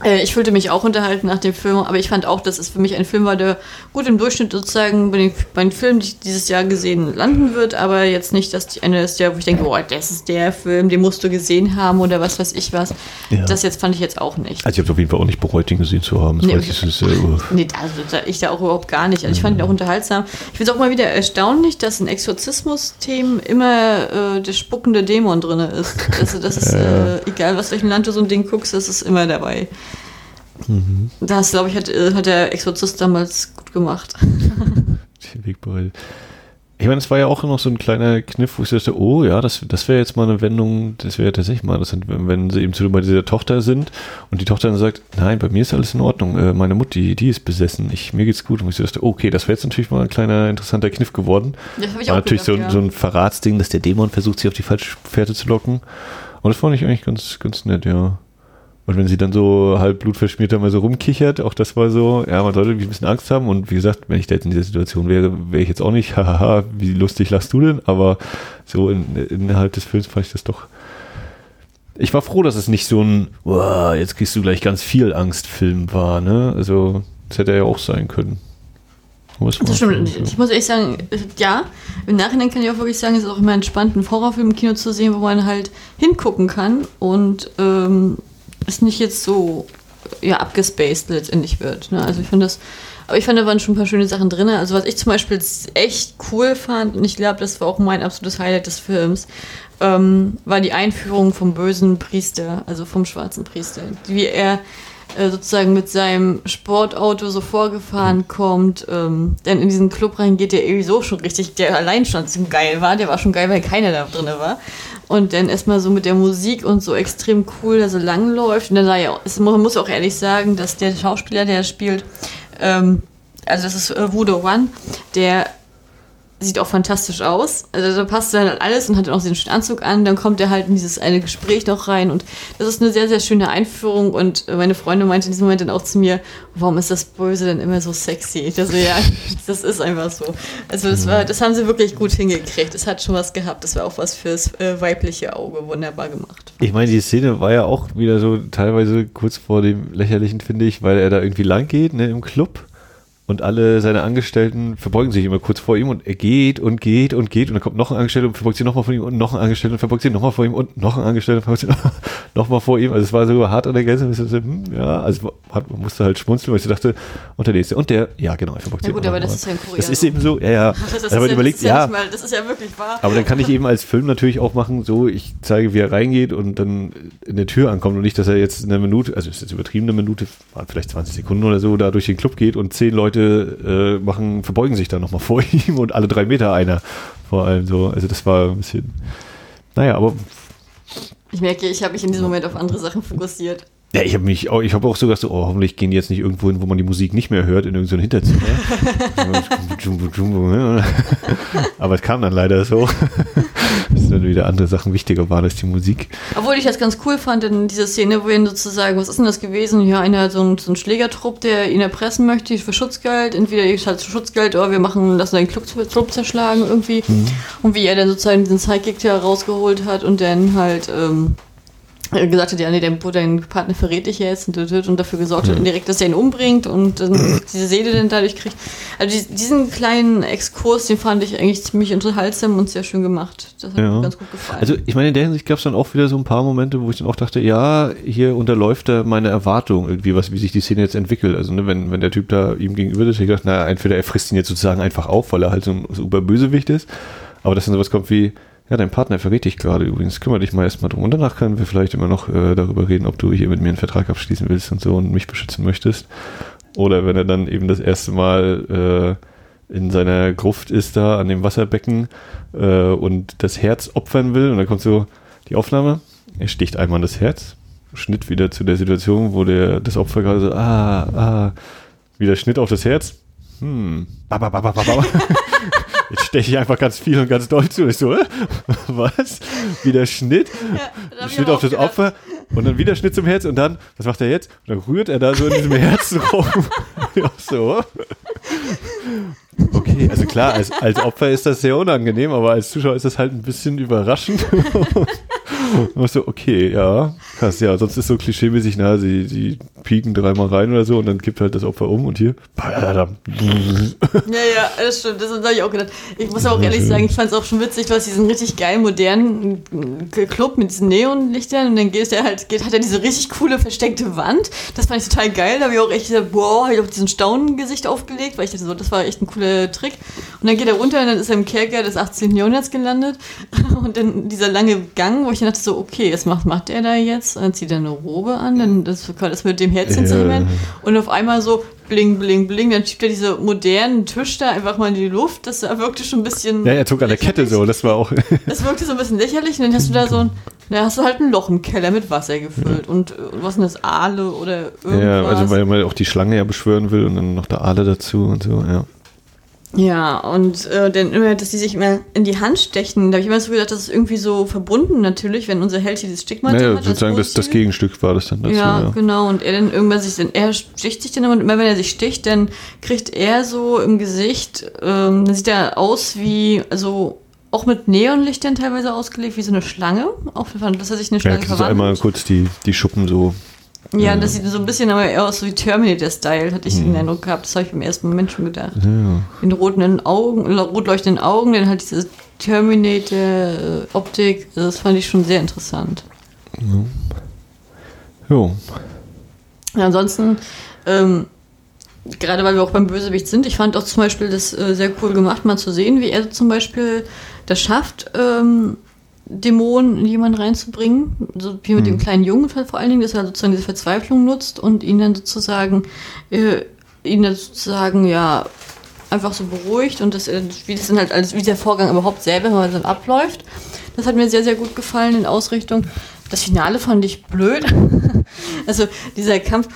ich fühlte mich auch unterhalten nach dem Film, aber ich fand auch, dass es für mich ein Film war, der gut im Durchschnitt sozusagen bei den, bei den Filmen, die ich dieses Jahr gesehen, landen wird, aber jetzt nicht, dass die eine ist, der, wo ich denke, boah, das ist der Film, den musst du gesehen haben oder was weiß ich was. Ja. Das jetzt fand ich jetzt auch nicht. Also ich habe auf jeden Fall auch nicht bereut, den gesehen zu haben. Das nee, ich, ist, äh, nee also, ich da auch überhaupt gar nicht. Also ich fand ihn auch unterhaltsam. Ich finde es auch mal wieder erstaunlich, dass in Exorzismus-Themen immer äh, der spuckende Dämon drin ist. Also das ist, äh, egal was welchem Land du so ein Ding guckst, das ist immer dabei. Mhm. Das, glaube ich, hat, äh, hat der Exorzist damals gut gemacht. Ich meine, es war ja auch noch so ein kleiner Kniff, wo ich dachte, oh ja, das, das wäre jetzt mal eine Wendung, das wäre tatsächlich mal interessant, wenn, wenn sie eben zu bei dieser Tochter sind und die Tochter dann sagt, nein, bei mir ist alles in Ordnung, äh, meine Mutti, die ist besessen, ich, mir geht's gut. Und ich dachte, okay, das wäre jetzt natürlich mal ein kleiner interessanter Kniff geworden. Das habe ich war auch natürlich gedacht, so, ja. so ein Verratsding, dass der Dämon versucht, sie auf die falsche Fährte zu locken. Und das fand ich eigentlich ganz, ganz nett, ja. Und wenn sie dann so halb blutverschmiert mal so rumkichert, auch das war so, ja, man sollte ein bisschen Angst haben. Und wie gesagt, wenn ich da jetzt in dieser Situation wäre, wäre ich jetzt auch nicht, hahaha, wie lustig lachst du denn? Aber so in, innerhalb des Films fand ich das doch. Ich war froh, dass es nicht so ein, wow, jetzt kriegst du gleich ganz viel Angst-Film war, ne? Also, das hätte ja auch sein können. Das stimmt. Ich muss ehrlich sagen, ja, im Nachhinein kann ich auch wirklich sagen, es ist auch immer entspannt, einen Horrorfilm im Kino zu sehen, wo man halt hingucken kann und ähm, es nicht jetzt so ja, abgespaced letztendlich wird. Ne? Also ich finde das, aber ich fand, da waren schon ein paar schöne Sachen drin. Also was ich zum Beispiel echt cool fand, und ich glaube, das war auch mein absolutes Highlight des Films, ähm, war die Einführung vom bösen Priester, also vom schwarzen Priester. Wie er äh, sozusagen mit seinem Sportauto so vorgefahren kommt, ähm, dann in diesen Club reingeht, der irgendwie so schon richtig, der allein schon so geil war, der war schon geil, weil keiner da drin war. Und dann erstmal so mit der Musik und so extrem cool, dass er langläuft. Und dann ja, man muss auch ehrlich sagen, dass der Schauspieler, der spielt, ähm, also das ist äh, Wudo One, der sieht auch fantastisch aus. Also da passt dann halt alles und hat dann auch den schönen Anzug an. Dann kommt er halt in dieses eine Gespräch noch rein und das ist eine sehr, sehr schöne Einführung und meine Freundin meinte in diesem Moment dann auch zu mir, warum ist das Böse denn immer so sexy? Dachte, ja, das ist einfach so. Also das war, das haben sie wirklich gut hingekriegt. Es hat schon was gehabt. Das war auch was fürs äh, weibliche Auge wunderbar gemacht. Ich meine, die Szene war ja auch wieder so teilweise kurz vor dem Lächerlichen, finde ich, weil er da irgendwie lang geht, ne, im Club und alle seine Angestellten verbeugen sich immer kurz vor ihm und er geht und geht und geht und dann kommt noch ein Angestellter und verbeugt sich nochmal vor ihm und noch ein Angestellter und verbeugt sich nochmal vor ihm und noch ein Angestellter und verbeugt sich nochmal vor ihm. Also es war so hart an der Grenze. So, hm, ja, also man musste halt schmunzeln, weil ich dachte, und der nächste und der, ja genau, er verbeugt sich Ja gut, aber das ist ja in Korea. Das ist eben so, ja, ja. Das ist aber ja, überlegt, das ja, ja, mal, das ist ja wirklich wahr. aber dann kann ich eben als Film natürlich auch machen, so ich zeige, wie er reingeht und dann in der Tür ankommt und nicht, dass er jetzt eine Minute, also es ist jetzt übertrieben eine Minute, vielleicht 20 Sekunden oder so, da durch den Club geht und zehn Leute äh, machen, verbeugen sich dann nochmal vor ihm und alle drei Meter einer vor allem so. Also das war ein bisschen, naja, aber Ich merke, ich habe mich in diesem Moment auf andere Sachen fokussiert. ja, ich habe mich auch, ich habe auch so gedacht, so, oh, hoffentlich gehen die jetzt nicht irgendwo hin, wo man die Musik nicht mehr hört, in irgendein Hinterzimmer. Aber es kam dann leider so, dass dann wieder andere Sachen wichtiger waren als die Musik. Obwohl ich das ganz cool fand in dieser Szene, wo ihn sozusagen, was ist denn das gewesen? Ja, einer, so ein, so ein Schlägertrupp, der ihn erpressen möchte für Schutzgeld. Entweder ihr zahlt Schutzgeld oder wir machen, lassen den Club, Club zerschlagen irgendwie. Und wie er dann sozusagen diesen Sidekick da rausgeholt hat und dann halt, ähm, gesagt hat, ja, nee, dein, dein Partner verrät dich jetzt und, und, dafür gesorgt hat, indirekt, dass er ihn umbringt und dann diese Seele dann dadurch kriegt. Also die, diesen kleinen Exkurs, den fand ich eigentlich ziemlich unterhaltsam und sehr schön gemacht. Das hat Ja. mir ganz gut gefallen. Also ich meine, in der Hinsicht gab es dann auch wieder so ein paar Momente, wo ich dann auch dachte, ja, hier unterläuft er meine Erwartung irgendwie, was, wie sich die Szene jetzt entwickelt. Also ne, wenn, wenn der Typ da ihm gegenüber ist, ich gedacht, naja, entweder er frisst ihn jetzt sozusagen einfach auf, weil er halt so ein so Überbösewicht ist, aber dass dann sowas kommt wie, ja, dein Partner verrät dich gerade übrigens, kümmere dich mal erstmal drum. Und danach können wir vielleicht immer noch äh, darüber reden, ob du hier mit mir einen Vertrag abschließen willst und so und mich beschützen möchtest. Oder wenn er dann eben das erste Mal äh, in seiner Gruft ist da an dem Wasserbecken äh, und das Herz opfern will. Und dann kommt so die Aufnahme, er sticht einmal in das Herz, Schnitt wieder zu der Situation, wo der das Opfer gerade so, ah, ah, wieder Schnitt auf das Herz, hm, ba, ba, ba, ba, ba, steche ich einfach ganz viel und ganz doll zu. Ich so, äh? was? Wieder Schnitt? Ja, Schnitt auf das gedacht. Opfer und dann wieder Schnitt zum Herz und dann, was macht er jetzt? Und dann rührt er da so in diesem Herzen rum. ja, so. Okay, also klar, als, als Opfer ist das sehr unangenehm, aber als Zuschauer ist das halt ein bisschen überraschend. und so, okay, ja, krass, ja, sonst ist so klischeemäßig, na, sie, sie pieken dreimal rein oder so und dann kippt halt das Opfer um und hier, badadam. Ja, ja, das stimmt. Das habe ich auch gedacht. Ich muss auch ehrlich sagen, ich fand es auch schon witzig, du hast diesen richtig geilen, modernen äh, Club mit diesen Neonlichtern und dann geht er halt, geht, hat er diese richtig coole versteckte Wand. Das fand ich total geil. Da habe ich auch echt gesagt, wow, habe ich auch diesen Staunengesicht aufgelegt, weil ich dachte so, das war echt ein cooler Trick. Und dann geht er runter und dann ist er im Kerker des 18. Jahrhunderts gelandet. Und dann dieser lange Gang, wo ich dann dachte so, okay, was macht, macht er da jetzt? Und dann zieht er eine Robe an, dann das, das mit dem Herzchen Ja. Und auf einmal so bling, bling, bling, dann schiebt er diese modernen Tisch da einfach mal in die Luft. Das wirkte schon ein bisschen. Ja, er zog an der Kette so, das war auch. Das wirkte so ein bisschen lächerlich und dann hast du da so ein. Da hast du halt ein Loch im Keller mit Wasser gefüllt. Und äh, was ist das? Aale oder irgendwas? ja, also weil man auch die Schlange ja beschwören will und dann noch der Aale dazu und so, ja. Ja, und äh, dann immer, dass die sich immer in die Hand stechen. Da habe ich immer so gedacht, das ist irgendwie so verbunden natürlich, wenn unser Held dieses Stigma Naja, hat. sozusagen das, das. Gegenstück war das dann dazu, ja, ja. genau. Und er dann irgendwann sich dann, er sticht sich dann immer, und immer wenn er sich sticht, dann kriegt er so im Gesicht, ähm, dann sieht er aus wie, also auch mit Neonlichtern teilweise ausgelegt, wie so eine Schlange. Auch dass er sich eine Ja, Schlange kriegst du einmal verwandelt. kurz die, die Schuppen so. Ja, das sieht so ein bisschen aber eher aus wie Terminator-Style, hatte ich den Eindruck gehabt. Das habe ich im ersten Moment schon gedacht. Ja. In roten Augen, rot leuchtenden Augen, dann halt diese Terminator-Optik. Das fand ich schon sehr interessant. Jo. Ja, ansonsten, ähm, gerade weil wir auch beim Bösewicht sind, ich fand auch zum Beispiel das äh, sehr cool gemacht, mal zu sehen, wie er zum Beispiel das schafft, ähm, Dämonen in jemanden reinzubringen. So wie mit dem kleinen Jungen vor allen Dingen, dass er sozusagen diese Verzweiflung nutzt und ihn dann sozusagen, äh, ihn dann sozusagen, ja, einfach so beruhigt und das, wie das dann halt alles, wie der Vorgang überhaupt selber mal dann abläuft. Das hat mir sehr, sehr gut gefallen in Ausrichtung. Das Finale fand ich blöd. Also dieser Kampf,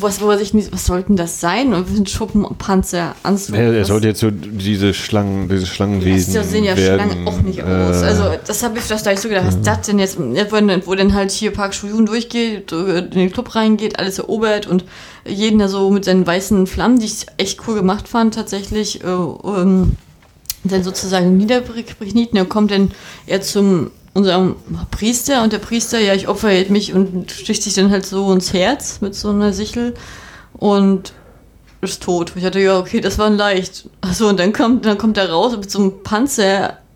Was, wo er sich nicht, was sollten das sein? Und wir sind Schuppenpanzer, Anzug. Ja, er sollte jetzt so diese Schlangen, diese Schlangenwesen Ja, so sehen ja werden. Schlangen auch nicht aus. äh, Also das habe ich das da ich so gedacht, was ist das denn jetzt, wo, dann halt hier Park Shuyun durchgeht, äh, in den Club reingeht, alles erobert und jeden da so mit seinen weißen Flammen, die ich echt cool gemacht fand tatsächlich, äh, ähm, dann sozusagen niederbricht. Und dann kommt dann er zum unserem Priester und der Priester, ja, ich opfer mich und sticht sich dann halt so ins Herz mit so einer Sichel und ist tot. Ich dachte, ja, okay, das war leicht. Achso, und dann kommt, dann kommt er raus mit so einem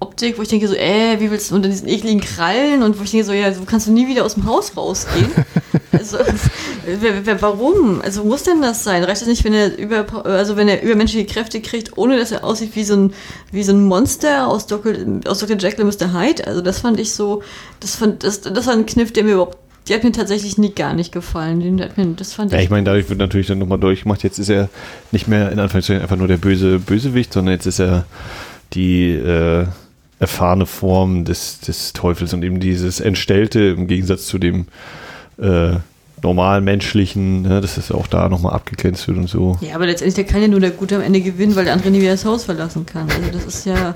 Panzeroptik, wo ich denke so, äh, wie willst du unter diesen ekligen Krallen und wo ich denke so, ja, so kannst du nie wieder aus dem Haus rausgehen. also, wer, wer, warum? Also muss denn das sein? Reicht das nicht, wenn er über, also wenn er übermenschliche Kräfte kriegt, ohne dass er aussieht wie so ein, wie so ein Monster aus Dr. aus Dr. Jekyll und Mr. Hyde? Also das fand ich so, das fand, das, das war ein Kniff, der mir überhaupt die hat mir tatsächlich nie gar nicht gefallen. Den hat mir, das fand Ja, ich. ich meine, dadurch wird natürlich dann nochmal durchgemacht. Jetzt ist er nicht mehr in Anführungszeichen einfach nur der böse Bösewicht, sondern jetzt ist er die äh, erfahrene Form des, des Teufels und eben dieses Entstellte im Gegensatz zu dem äh, normal menschlichen, ne, dass das auch da nochmal abgegrenzt wird und so. Ja, aber letztendlich der kann ja nur der Gute am Ende gewinnen, weil der andere nie wieder das Haus verlassen kann. Also das ist ja,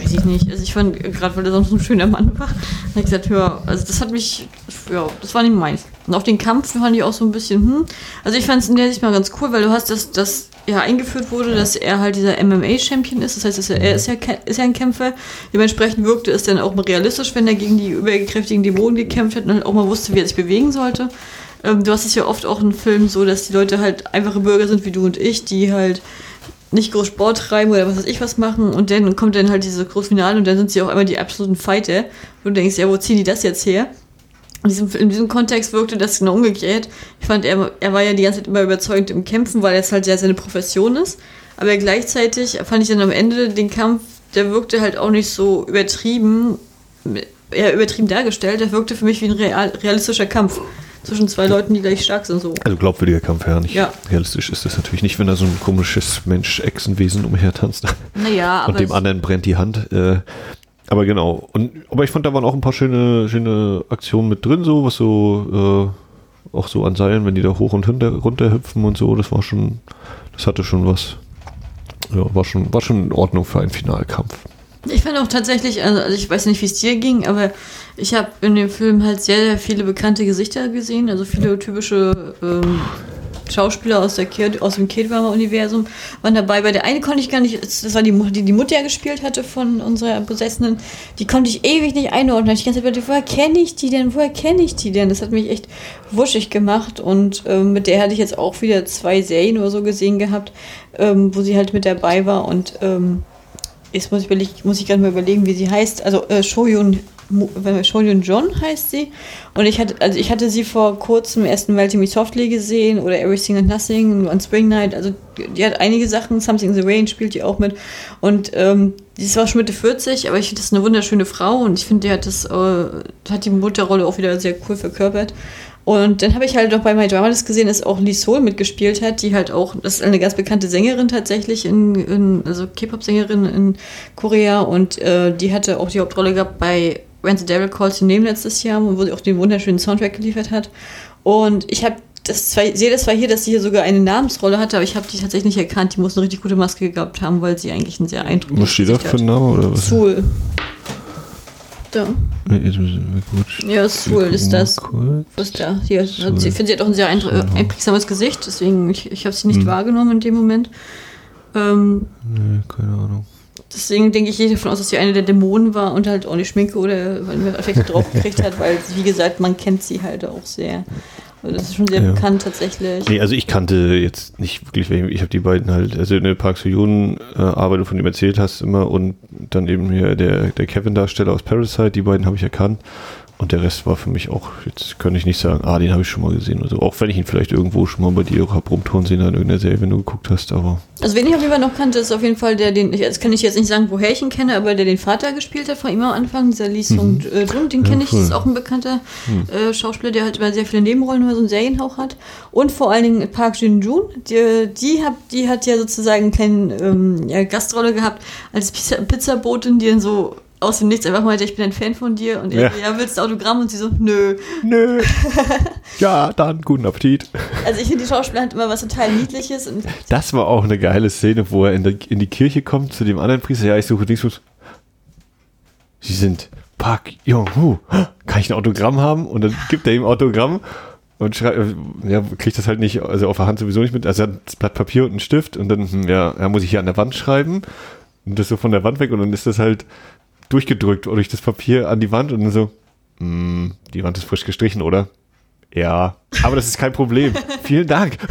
weiß ich nicht. Also ich fand, gerade weil er sonst ein schöner Mann war, habe ich gesagt, ja, also das hat mich, ja, das war nicht meins. Und auf den Kampf fand ich auch so ein bisschen, hm. Also ich fand es in der Sicht mal ganz cool, weil du hast das, das ja eingeführt wurde, dass er halt dieser MMA-Champion ist. Das heißt, dass er, er ist, ja, ist ja ein Kämpfer. Dementsprechend wirkte es dann auch mal realistisch, wenn er gegen die überkräftigen Dämonen gekämpft hat und halt auch mal wusste, wie er sich bewegen sollte. Ähm, du hast es ja oft auch in Filmen so, dass die Leute halt einfache Bürger sind wie du und ich, die halt nicht groß Sport treiben oder was weiß ich was machen und dann kommt dann halt dieses große Finale und dann sind sie auch einmal die absoluten Fighter. Und du denkst, ja, wo ziehen die das jetzt her? In diesem, in diesem Kontext wirkte das genau umgekehrt. Ich fand, er, er war ja die ganze Zeit immer überzeugend im Kämpfen, weil es halt ja seine Profession ist. Aber gleichzeitig fand ich dann am Ende den Kampf, der wirkte halt auch nicht so übertrieben, eher übertrieben dargestellt. Der wirkte für mich wie ein real, realistischer Kampf zwischen zwei Leuten, die gleich stark sind. So. Also glaubwürdiger Kampf, ja. Nicht Ja. realistisch ist das natürlich nicht, wenn da so ein komisches Mensch-Echsenwesen umhertanzt Naja, aber und dem anderen brennt die Hand. Äh, aber genau. Und, aber ich fand, da waren auch ein paar schöne, schöne Aktionen mit drin, so, was so, äh, auch so an Seilen, wenn die da hoch und runter, runter hüpfen und so, das war schon, das hatte schon was. Ja, war schon, war schon in Ordnung für einen Finalkampf. Ich fand auch tatsächlich, also also ich weiß nicht, wie es dir ging, aber ich habe in dem Film halt sehr, sehr viele bekannte Gesichter gesehen, also viele typische ähm, Schauspieler aus, der Ke aus dem K-Drama-Universum waren dabei. Bei der eine konnte ich gar nicht, das war die, die die Mutter gespielt hatte von unserer Besessenen, die konnte ich ewig nicht einordnen. Ich die ganze Zeit überlegt, woher kenne ich die denn? Woher kenne ich die denn? Das hat mich echt wuschig gemacht und ähm, mit der hatte ich jetzt auch wieder zwei Serien oder so gesehen gehabt, ähm, wo sie halt mit dabei war und ähm, Jetzt muss ich, muss ich gerade mal überlegen, wie sie heißt. Also äh, Shoyun, äh, Shoyun John heißt sie. Und ich hatte, also ich hatte sie vor kurzem erst in Melting Me Softly gesehen oder Everything and Nothing und Spring Night. Also die, die hat einige Sachen. Something in the Rain spielt die auch mit. Und ähm, die ist zwar schon Mitte 40, aber ich finde das ist eine wunderschöne Frau und ich finde, die hat das, äh, hat die Mutterrolle auch wieder sehr cool verkörpert. Und dann habe ich halt noch bei My Drama das gesehen, dass auch Lee Soul mitgespielt hat, die halt auch, das ist eine ganz bekannte Sängerin tatsächlich, in, in, also K-Pop-Sängerin in Korea und äh, die hatte auch die Hauptrolle gehabt bei When the Devil Calls Your Name letztes Jahr, wo sie auch den wunderschönen Soundtrack geliefert hat. Und ich habe das zwar, sehe das zwar hier, dass sie hier sogar eine Namensrolle hatte, aber ich habe die tatsächlich nicht erkannt. Die muss eine richtig gute Maske gehabt haben, weil sie eigentlich ein sehr eindrucksvolles Was steht da für ein Name oder was? Soul. Da. Ja, Soul ist das. Was da? Hier, ich finde, sie hat auch ein sehr einprägsames Gesicht, deswegen ich, ich habe sie nicht Hm. wahrgenommen in dem Moment. Ähm, Nee, keine Ahnung. deswegen denke ich davon aus, dass sie eine der Dämonen war und halt auch die Schminke oder Effekte drauf gekriegt hat, weil, wie gesagt, man kennt sie halt auch sehr. Also das ist schon sehr Ja. bekannt tatsächlich. Nee, also ich kannte jetzt nicht wirklich, ich habe die beiden halt, also in der Park Soo-Yoon äh, Arbeit, von dem erzählt hast immer und dann eben hier der, der Kevin-Darsteller aus Parasite, die beiden habe ich erkannt und der Rest war für mich auch, jetzt kann ich nicht sagen, ah, den habe ich schon mal gesehen oder so, auch wenn ich ihn vielleicht irgendwo schon mal bei dir auch hab rumtouren sehen in irgendeiner Serie, wenn du geguckt hast, aber Also wen ich auf jeden Fall noch kannte, ist auf jeden Fall der, den, ich, jetzt kann ich jetzt nicht sagen, woher ich ihn kenne, aber der den Vater gespielt hat von ihm am Anfang, dieser Lee Sung äh, Jun, den Mhm. Ja, kenne ich, das ist auch ein bekannter äh, Schauspieler, der halt immer sehr viele Nebenrollen oder so einen Serienhauch hat. Und vor allen Dingen Park Jin Jun, die, die, hat, die hat ja sozusagen keine ähm, ja, Gastrolle gehabt als Pizza, Pizzabotin, die dann so aus dem Nichts einfach meinte, ich bin ein Fan von dir und er, Ja. ja, willst du Autogramm? Und sie so, nö. Nö. ja, dann guten Appetit. Also ich finde, die Schauspieler hat immer was total Niedliches und Das war auch eine geile Szene, wo er in, der, in die Kirche kommt zu dem anderen Priester. Ja, ich suche Dingsbus. Sie sind Park Jong-hu. Kann ich ein Autogramm haben? Und dann gibt er ihm Autogramm und schreibt, ja, kriegt das halt nicht, also auf der Hand sowieso nicht mit. Also er hat das Blatt Papier und einen Stift und dann, hm, ja, er muss ich hier an der Wand schreiben und das so von der Wand weg und dann ist das halt durchgedrückt durch das Papier an die Wand und dann so, hm, die Wand ist frisch gestrichen, oder? Ja, aber das ist kein Problem. Vielen Dank.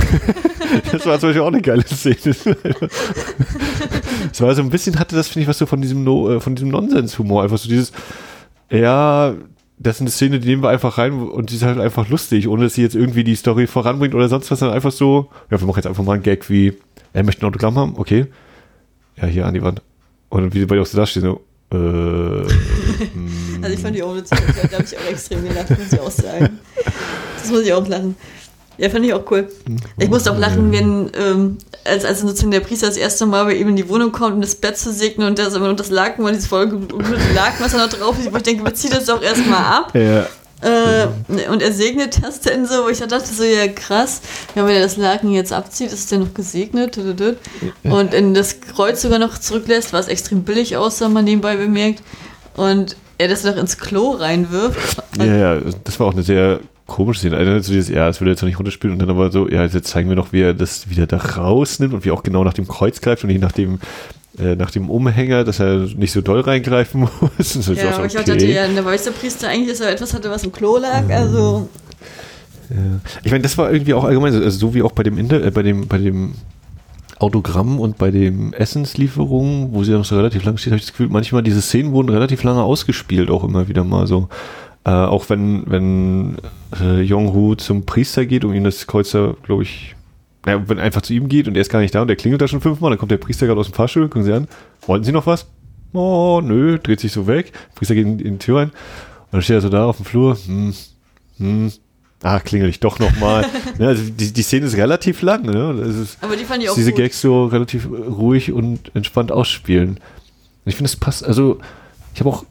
Das war zum Beispiel auch eine geile Szene. Es war so ein bisschen, hatte das, finde ich, was so von diesem, no, äh, von diesem Nonsens-Humor. Einfach so dieses, ja, das ist eine Szene, die nehmen wir einfach rein und die ist halt einfach lustig, ohne dass sie jetzt irgendwie die Story voranbringt oder sonst was, sondern einfach so, ja, wir machen jetzt einfach mal einen Gag wie, er möchte ein Autogramm haben, okay. Ja, hier an die Wand. Und dann, wie sie bei dir auch so da stehen, so, äh, Also ich fand die auch witzig. Da habe ich auch extrem gelacht, muss ich auch sagen. Das muss ich auch lachen. Ja, fand ich auch cool. Ich musste auch lachen, wenn, ähm, als, als sozusagen der Priester das erste Mal bei ihm in die Wohnung kommt, um das Bett zu segnen und, das, und das Laken, weil dieses voll mit Laken, was da noch drauf ist, wo ich denke, bezieh das doch erstmal ab. ja, Äh, und er segnet das dann so, wo ich dachte so, ja krass, ja, wenn er das Laken jetzt abzieht, ist es dann noch gesegnet. Und in das Kreuz sogar noch zurücklässt, was extrem billig aussah, man nebenbei bemerkt. Und er das noch ins Klo reinwirft. ja, ja, das war auch eine sehr komische Szene. Also so dieses, ja, das will er jetzt noch nicht runterspielen und dann aber so, ja, jetzt zeigen wir noch, wie er das wieder da rausnimmt und wie auch genau nach dem Kreuz greift und nicht nach dem, äh, nach dem Umhänger, dass er nicht so doll reingreifen muss. Das ist Ja, so, aber ich auch dachte, ja, der weiß der Priester eigentlich, dass er etwas hatte, was im Klo lag. Also, Ja. Ich meine, das war irgendwie auch allgemein, so- also so wie auch bei dem, Inter äh, bei dem, bei dem Autogramm und bei dem Essenslieferungen, wo sie ja noch so relativ lang steht, habe ich das Gefühl, manchmal diese Szenen wurden relativ lange ausgespielt, auch immer wieder mal so. Äh, auch wenn, wenn äh, Jong-Hu zum Priester geht, um ihm das Kreuz glaube ich, naja, wenn er einfach zu ihm geht und er ist gar nicht da und er klingelt da schon fünfmal, dann kommt der Priester gerade aus dem Fahrstuhl, gucken sie an, wollten sie noch was? Oh, nö, dreht sich so weg. Der Priester geht in, in die Tür rein und dann steht er so da auf dem Flur, hm, hm, ah, klingel ich doch nochmal. ja, also die, die Szene ist relativ lang, ne? Das ist, aber die fand ich dass auch diese gut. Gags so relativ ruhig und entspannt ausspielen. Und ich finde, es passt, also ich habe auch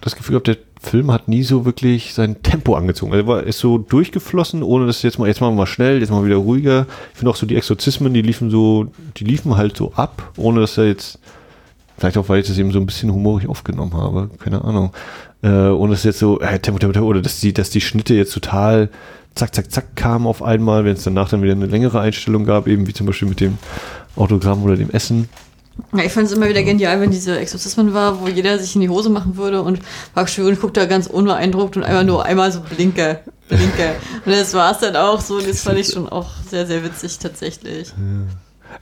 das Gefühl gehabt, der Film hat nie so wirklich sein Tempo angezogen. Also er war, ist so durchgeflossen, ohne dass jetzt mal, jetzt machen wir mal schnell, jetzt mal wieder ruhiger. Ich finde auch so die Exorzismen, die liefen so, die liefen halt so ab, ohne dass er jetzt, vielleicht auch, weil ich das eben so ein bisschen humorig aufgenommen habe, keine Ahnung. Äh, ohne dass jetzt so, äh, Tempo, Tempo, Tempo, oder dass die, dass die Schnitte jetzt total zack, zack, zack kamen auf einmal, wenn es danach dann wieder eine längere Einstellung gab, eben wie zum Beispiel mit dem Autogramm oder dem Essen. Ja, ich fand es immer wieder genial, wenn diese Exorzismen war, wo jeder sich in die Hose machen würde und Park Schön guckt da ganz unbeeindruckt und einmal nur einmal so blinke, blinke. Und das war es dann auch so. Das fand ich schon auch sehr, sehr witzig tatsächlich. Ja,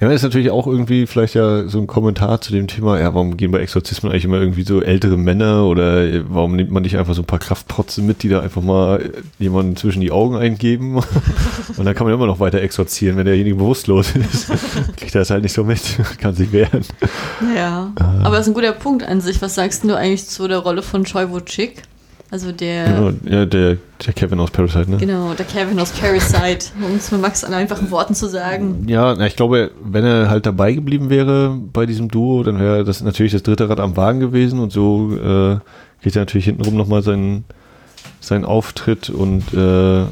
das ist natürlich auch irgendwie vielleicht ja so ein Kommentar zu dem Thema, ja, warum gehen bei Exorzismen eigentlich immer irgendwie so ältere Männer oder warum nimmt man nicht einfach so ein paar Kraftprotze mit, die da einfach mal jemanden zwischen die Augen eingeben und dann kann man immer noch weiter exorzieren, wenn derjenige bewusstlos ist. Kriegt er das halt nicht so mit, kann sich wehren. Ja. Aber das ist ein guter Punkt an sich. Was sagst du eigentlich zu der Rolle von Choi Woo-Chick? Also der, Genau, ja, der, der Kevin aus Parasite, ne? genau, der Kevin aus Parasite, um es mit Max an einfachen Worten zu sagen. Ja, na, ich glaube, wenn er halt dabei geblieben wäre bei diesem Duo, dann wäre das natürlich das dritte Rad am Wagen gewesen und so äh, geht er natürlich hintenrum nochmal seinen, seinen Auftritt und äh,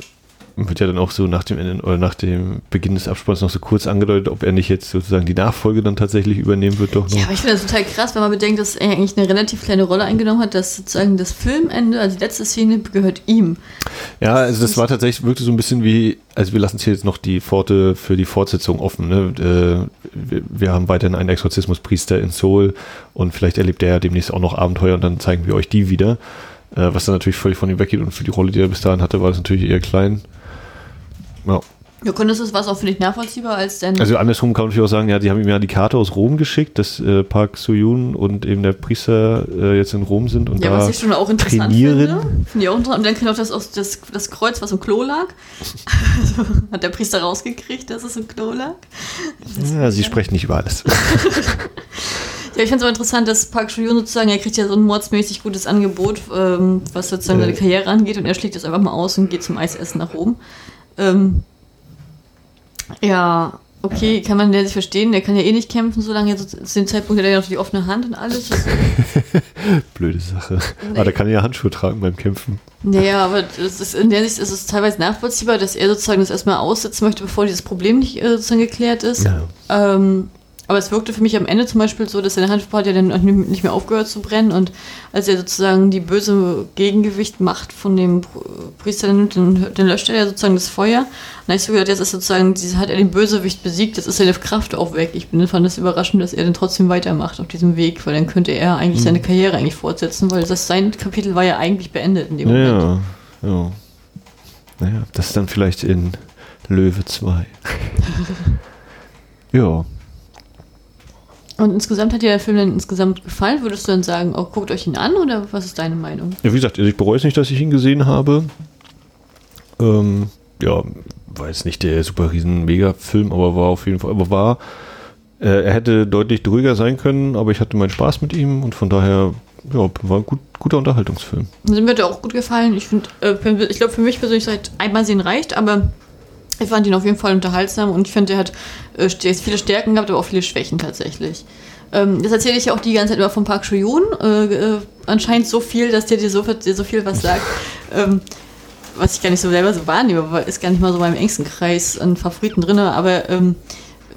wird ja dann auch so nach dem Ende oder nach dem Beginn des Abspanns noch so kurz angedeutet, ob er nicht jetzt sozusagen die Nachfolge dann tatsächlich übernehmen wird, doch noch. Ja, aber ich finde das total krass, wenn man bedenkt, dass er eigentlich eine relativ kleine Rolle eingenommen hat, dass sozusagen das Filmende, also die letzte Szene, gehört ihm. Ja, also das war tatsächlich wirklich so ein bisschen wie, also wir lassen es hier jetzt noch die Pforte für die Fortsetzung offen. Ne? Äh, wir, wir haben weiterhin einen Exorzismuspriester in Seoul und vielleicht erlebt er ja demnächst auch noch Abenteuer und dann zeigen wir euch die wieder. Äh, was dann natürlich völlig von ihm weggeht und für die Rolle, die er bis dahin hatte, war das natürlich eher klein. Ja. Ja, könntest du es was auch für dich nachvollziehbar als denn. Also andersrum kann man natürlich auch sagen, ja, die haben ihm ja die Karte aus Rom geschickt, dass äh, Park Soo-yoon und eben der Priester äh, jetzt in Rom sind und ja, da was ich schon auch interessant trainieren. finde. Finde ich auch interessant. Und dann kennt auch das, das, das Kreuz, was im Klo lag. Also, hat der Priester rausgekriegt, dass es im Klo lag. Ja, sie sprechen nicht über alles. Ja, ich finde es aber interessant, dass Park Soo-yoon sozusagen, er kriegt ja so ein mordsmäßig gutes Angebot, ähm, was sozusagen Äh. seine Karriere angeht und er schlägt das einfach mal aus und geht zum Eisessen nach Rom. Ähm, ja, okay, kann man der sich verstehen, der kann ja eh nicht kämpfen, solange er so, zu dem Zeitpunkt hat er ja noch die offene Hand und alles. Das, Blöde Sache. Aber der kann ja Handschuhe tragen beim Kämpfen. naja, aber ist, in der Sicht ist es teilweise nachvollziehbar, dass er sozusagen das erstmal aussitzen möchte, bevor dieses Problem nicht äh, sozusagen geklärt ist. Ja. Ähm, aber es wirkte für mich am Ende zum Beispiel so, dass seine Handschuhe hat ja dann nicht mehr aufgehört zu brennen und als er sozusagen die böse Gegengewicht macht von dem Priester, dann, dann, löscht er ja sozusagen das Feuer. Und dann habe ich so gedacht, jetzt ist sozusagen, hat er den Bösewicht besiegt, jetzt ist seine Kraft auch weg. Ich bin, fand das überraschend, dass er dann trotzdem weitermacht auf diesem Weg, weil dann könnte er eigentlich Mhm. seine Karriere eigentlich fortsetzen, weil das sein Kapitel war ja eigentlich beendet in dem Moment. Ja, ja. Naja, das ist dann vielleicht in Löwe 2. ja. Und insgesamt hat dir der Film dann insgesamt gefallen? Würdest du dann sagen, oh, guckt euch ihn an oder was ist deine Meinung? Ja, wie gesagt, also ich bereue es nicht, dass ich ihn gesehen habe. Ähm, ja, war jetzt nicht der super riesen Mega-Film, aber war auf jeden Fall, aber war, äh, er hätte deutlich ruhiger sein können, aber ich hatte meinen Spaß mit ihm und von daher, ja, war ein gut, guter Unterhaltungsfilm. Also mir hat er auch gut gefallen. Ich finde, äh, ich glaube für mich persönlich seit einmal sehen reicht, aber ich fand ihn auf jeden Fall unterhaltsam und ich finde, er hat äh, viele Stärken gehabt, aber auch viele Schwächen tatsächlich. Ähm, das erzähle ich ja auch die ganze Zeit über von Park Seo-yoon. Äh, äh, anscheinend so viel, dass der dir so, dir so viel was sagt. ähm, was ich gar nicht so selber so wahrnehme, weil ist gar nicht mal so beim engsten Kreis an Favoriten drin. Aber ähm,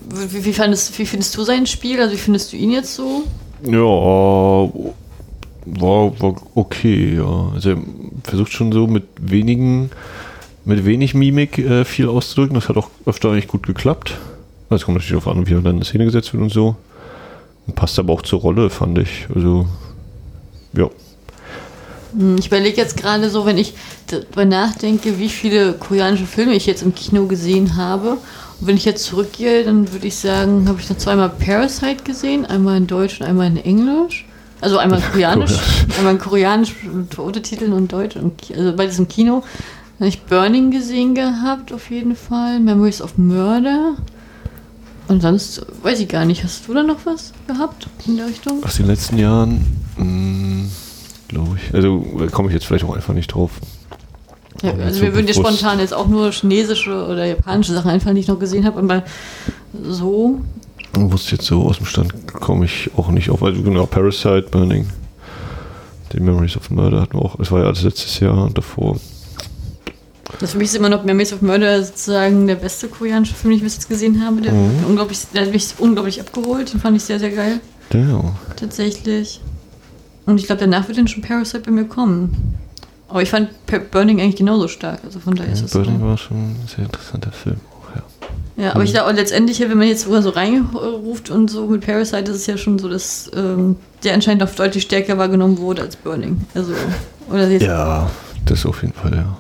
wie, wie, fandest, wie findest du sein Spiel? Also wie findest du ihn jetzt so? Ja, war, war okay, ja. Also er versucht schon so mit wenigen, mit wenig Mimik äh, viel auszudrücken. Das hat auch öfter eigentlich gut geklappt. Es kommt natürlich darauf an, wie er dann in Szene gesetzt wird und so. Und passt aber auch zur Rolle, fand ich. Also, ja. Hm, Ich überlege jetzt gerade so, wenn ich darüber nachdenke, wie viele koreanische Filme ich jetzt im Kino gesehen habe. Und wenn ich jetzt zurückgehe, dann würde ich sagen, habe ich noch zweimal Parasite gesehen, einmal in Deutsch und einmal in Englisch. Also einmal in Koreanisch, einmal in Koreanisch mit Untertiteln und Deutsch. Also bei diesem Kino habe ich Burning gesehen gehabt, auf jeden Fall. Memories of Murder. Und sonst weiß ich gar nicht. Hast du da noch was gehabt in der Richtung? Aus den letzten Jahren, glaube ich. Also, da komme ich jetzt vielleicht auch einfach nicht drauf. Ja, also so mir würden dir spontan jetzt auch nur chinesische oder japanische Sachen einfallen, die ich noch gesehen habe, aber so. Wusste jetzt so aus dem Stand komme ich auch nicht auf. Also genau, Parasite, Burning. Die Memories of Murder hatten wir auch. Das war ja alles letztes Jahr und davor. Das für mich ist immer noch Memories of Murder sozusagen der beste koreanische Film, den ich bis jetzt gesehen habe. Der, Mhm. unglaublich, der hat mich unglaublich abgeholt. Den fand ich sehr, sehr geil. Ja. Tatsächlich. Und ich glaube, danach wird dann schon Parasite bei mir kommen. Aber ich fand Burning eigentlich genauso stark. Also von daher ist es. Burning so. war schon ein sehr interessanter Film. Auch, ja. Ja, aber ich glaube letztendlich, wenn man jetzt sogar so reinruft und so mit Parasite, ist es ja schon so, dass ähm, der anscheinend auch deutlich stärker wahrgenommen wurde als Burning. Also, oder jetzt, ja, das auf jeden Fall, ja.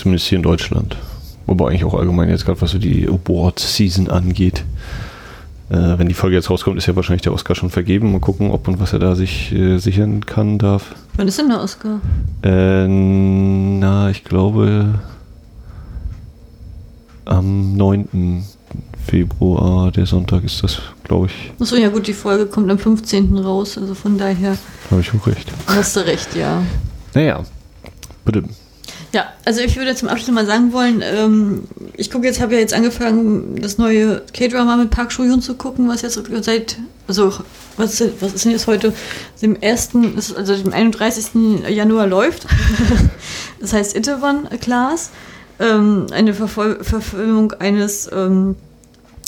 Zumindest hier in Deutschland. Wobei eigentlich auch allgemein jetzt gerade, was so die Award-Season angeht. Äh, wenn die Folge jetzt rauskommt, ist ja wahrscheinlich der Oscar schon vergeben. Mal gucken, ob und was er da sich äh, sichern kann, darf. wann ist denn der Oscar? Äh, na, ich glaube am 9. Februar, der Sonntag ist das, glaube ich. Achso, ja gut, die Folge kommt am 15. raus, also von daher Habe ich auch recht. hast du recht, ja. Naja, bitte. Ja, also ich würde zum Abschluss mal sagen wollen, ähm, ich gucke jetzt, habe ja jetzt angefangen, das neue K-Drama mit Park Soo-yoon zu gucken, was jetzt seit, also was, was ist denn jetzt heute, dem 1., ist also dem 31. Januar läuft. das heißt Itaewon Class, ähm, eine Verfol Verfilmung eines ähm,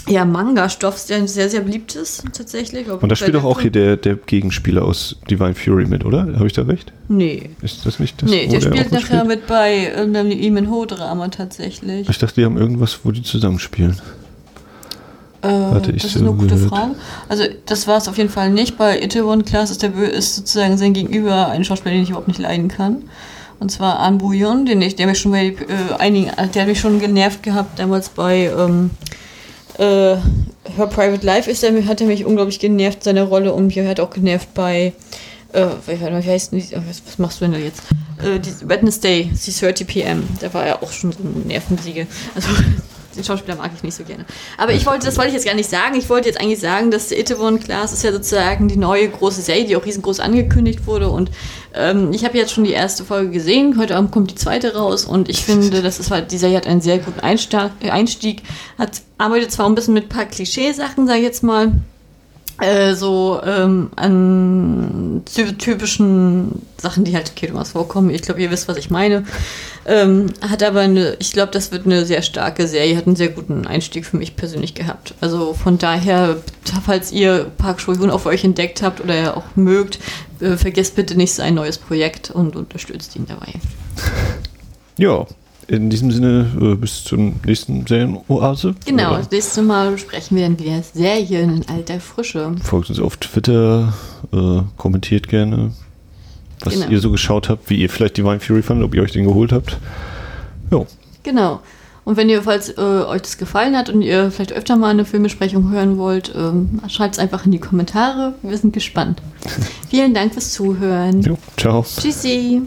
ja, Manga-Stoffs, der sehr, sehr beliebt ist, tatsächlich. Und da spielt doch auch hier der, der Gegenspieler aus Divine Fury mit, oder? Habe ich da recht? Nee. Ist das nicht das? nee, der auch spielt nachher mit bei irgendeinem Lee Min-Ho-Drama tatsächlich. Ich dachte, die haben irgendwas, wo die zusammenspielen. Äh, Hatte ich das so ist eine gute gehört. Frage. Also das war es auf jeden Fall nicht. Bei Itaewon Class ist der ist sozusagen sein Gegenüber ein Schauspieler, den ich überhaupt nicht leiden kann. Und zwar An Bouillon, den ich, der mich schon bei äh, einigen, der hat mich schon genervt gehabt damals bei ähm, äh, Her Private Life ist er, hat er mich unglaublich genervt, seine Rolle und mich hat auch genervt bei äh, wie, heißt was, was machst du denn da jetzt? Äh, die Wednesday, die 30 PM, da war er auch schon so ein Nervensiege. Also den Schauspieler mag ich nicht so gerne. Aber ich wollte, das wollte ich jetzt gar nicht sagen. Ich wollte jetzt eigentlich sagen, dass Itaewon Class ist ja sozusagen die neue große Serie, die auch riesengroß angekündigt wurde. Und ähm, ich habe jetzt schon die erste Folge gesehen. Heute Abend kommt die zweite raus. Und ich finde, das ist halt, die Serie hat einen sehr guten Einstieg. Hat, arbeitet zwar ein bisschen mit ein paar Klischeesachen, sage ich jetzt mal äh, so ähm, an typischen Sachen, die halt Kedomas vorkommen. Ich glaube, ihr wisst, was ich meine. Ähm, hat aber eine, ich glaube, das wird eine sehr starke Serie, hat einen sehr guten Einstieg für mich persönlich gehabt. Also von daher, falls ihr Park Shoyun auf euch entdeckt habt oder auch mögt, äh, vergesst bitte nicht sein neues Projekt und unterstützt ihn dabei. Ja, in diesem Sinne, äh, bis zum nächsten Serienoase. Genau, oder? das nächste Mal besprechen wir dann wieder Serien in alter Frische. Folgt uns auf Twitter, äh, kommentiert gerne, was genau. ihr so geschaut habt, wie ihr vielleicht Divine Fury fandet, ob ihr euch den geholt habt. Ja. Genau. Und wenn ihr, falls äh, euch das gefallen hat und ihr vielleicht öfter mal eine Filmbesprechung hören wollt, ähm, schreibt es einfach in die Kommentare. Wir sind gespannt. Vielen Dank fürs Zuhören. Jo, ciao. Tschüssi.